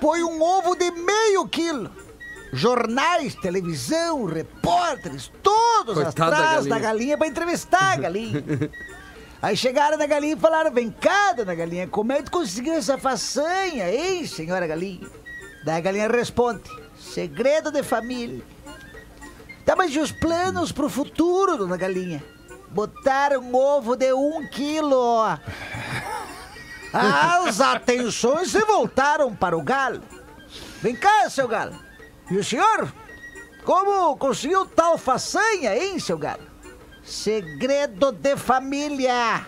põe um ovo de meio quilo. Jornais, televisão, repórteres, todos Coitada da atrás da galinha. galinha pra entrevistar a galinha. Aí chegaram na galinha e falaram: Vem cá, dona galinha, como é que conseguiu essa façanha, hein, senhora galinha? Daí a galinha responde: Segredo de família. Tá, mas e os planos pro futuro, dona galinha? Botaram um ovo de um quilo. As atenções se voltaram para o galo. Vem cá, seu galo. E o senhor? Como conseguiu tal façanha, hein, seu galo? Segredo de família.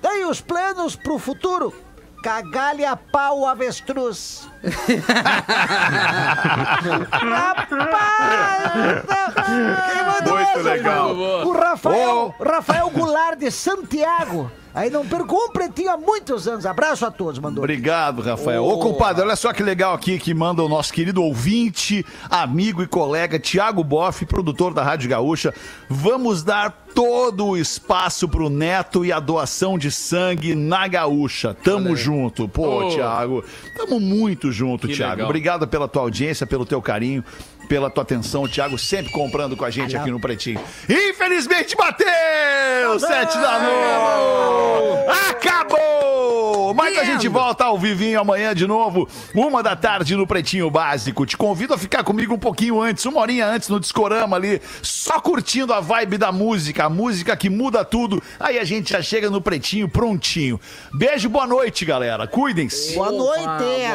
Tem os planos pro futuro? Cagalha pau avestruz. Rapaz! Muito legal. O Rafael, Rafael Goulart de Santiago. Aí não percou um pretinho há muitos anos. Abraço a todos, mandou. Obrigado, Rafael. Ô, compadre, olha só que legal aqui que manda o nosso querido ouvinte, amigo e colega Tiago Boff, produtor da Rádio Gaúcha. Vamos dar todo o espaço pro Neto e a doação de sangue na Gaúcha. Tamo junto. Pô, Ô. Tiago, tamo muito junto, Que Tiago. legal. Obrigado pela tua audiência, pelo teu carinho. Pela tua atenção, o Thiago sempre comprando com a gente aqui no Pretinho. Infelizmente bateu! Sete da noite! Acabou! Mas a gente volta ao vivinho amanhã de novo, uma da tarde no Pretinho Básico. Te convido a ficar comigo um pouquinho antes, uma horinha antes no Discorama ali, só curtindo a vibe da música, a música que muda tudo. Aí a gente já chega no Pretinho prontinho. Beijo, boa noite, galera. Cuidem-se. Boa noite.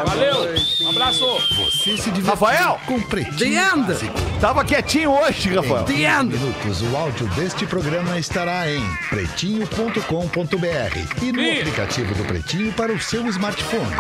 Valeu! Um abraço! Você se divertiu Rafael! com Pretinho The end. Básico. Tava quietinho hoje, Rafael. The Em end. minutos, o áudio deste programa estará em pretinho.com.br e no aplicativo do Pretinho para o seu smartphone.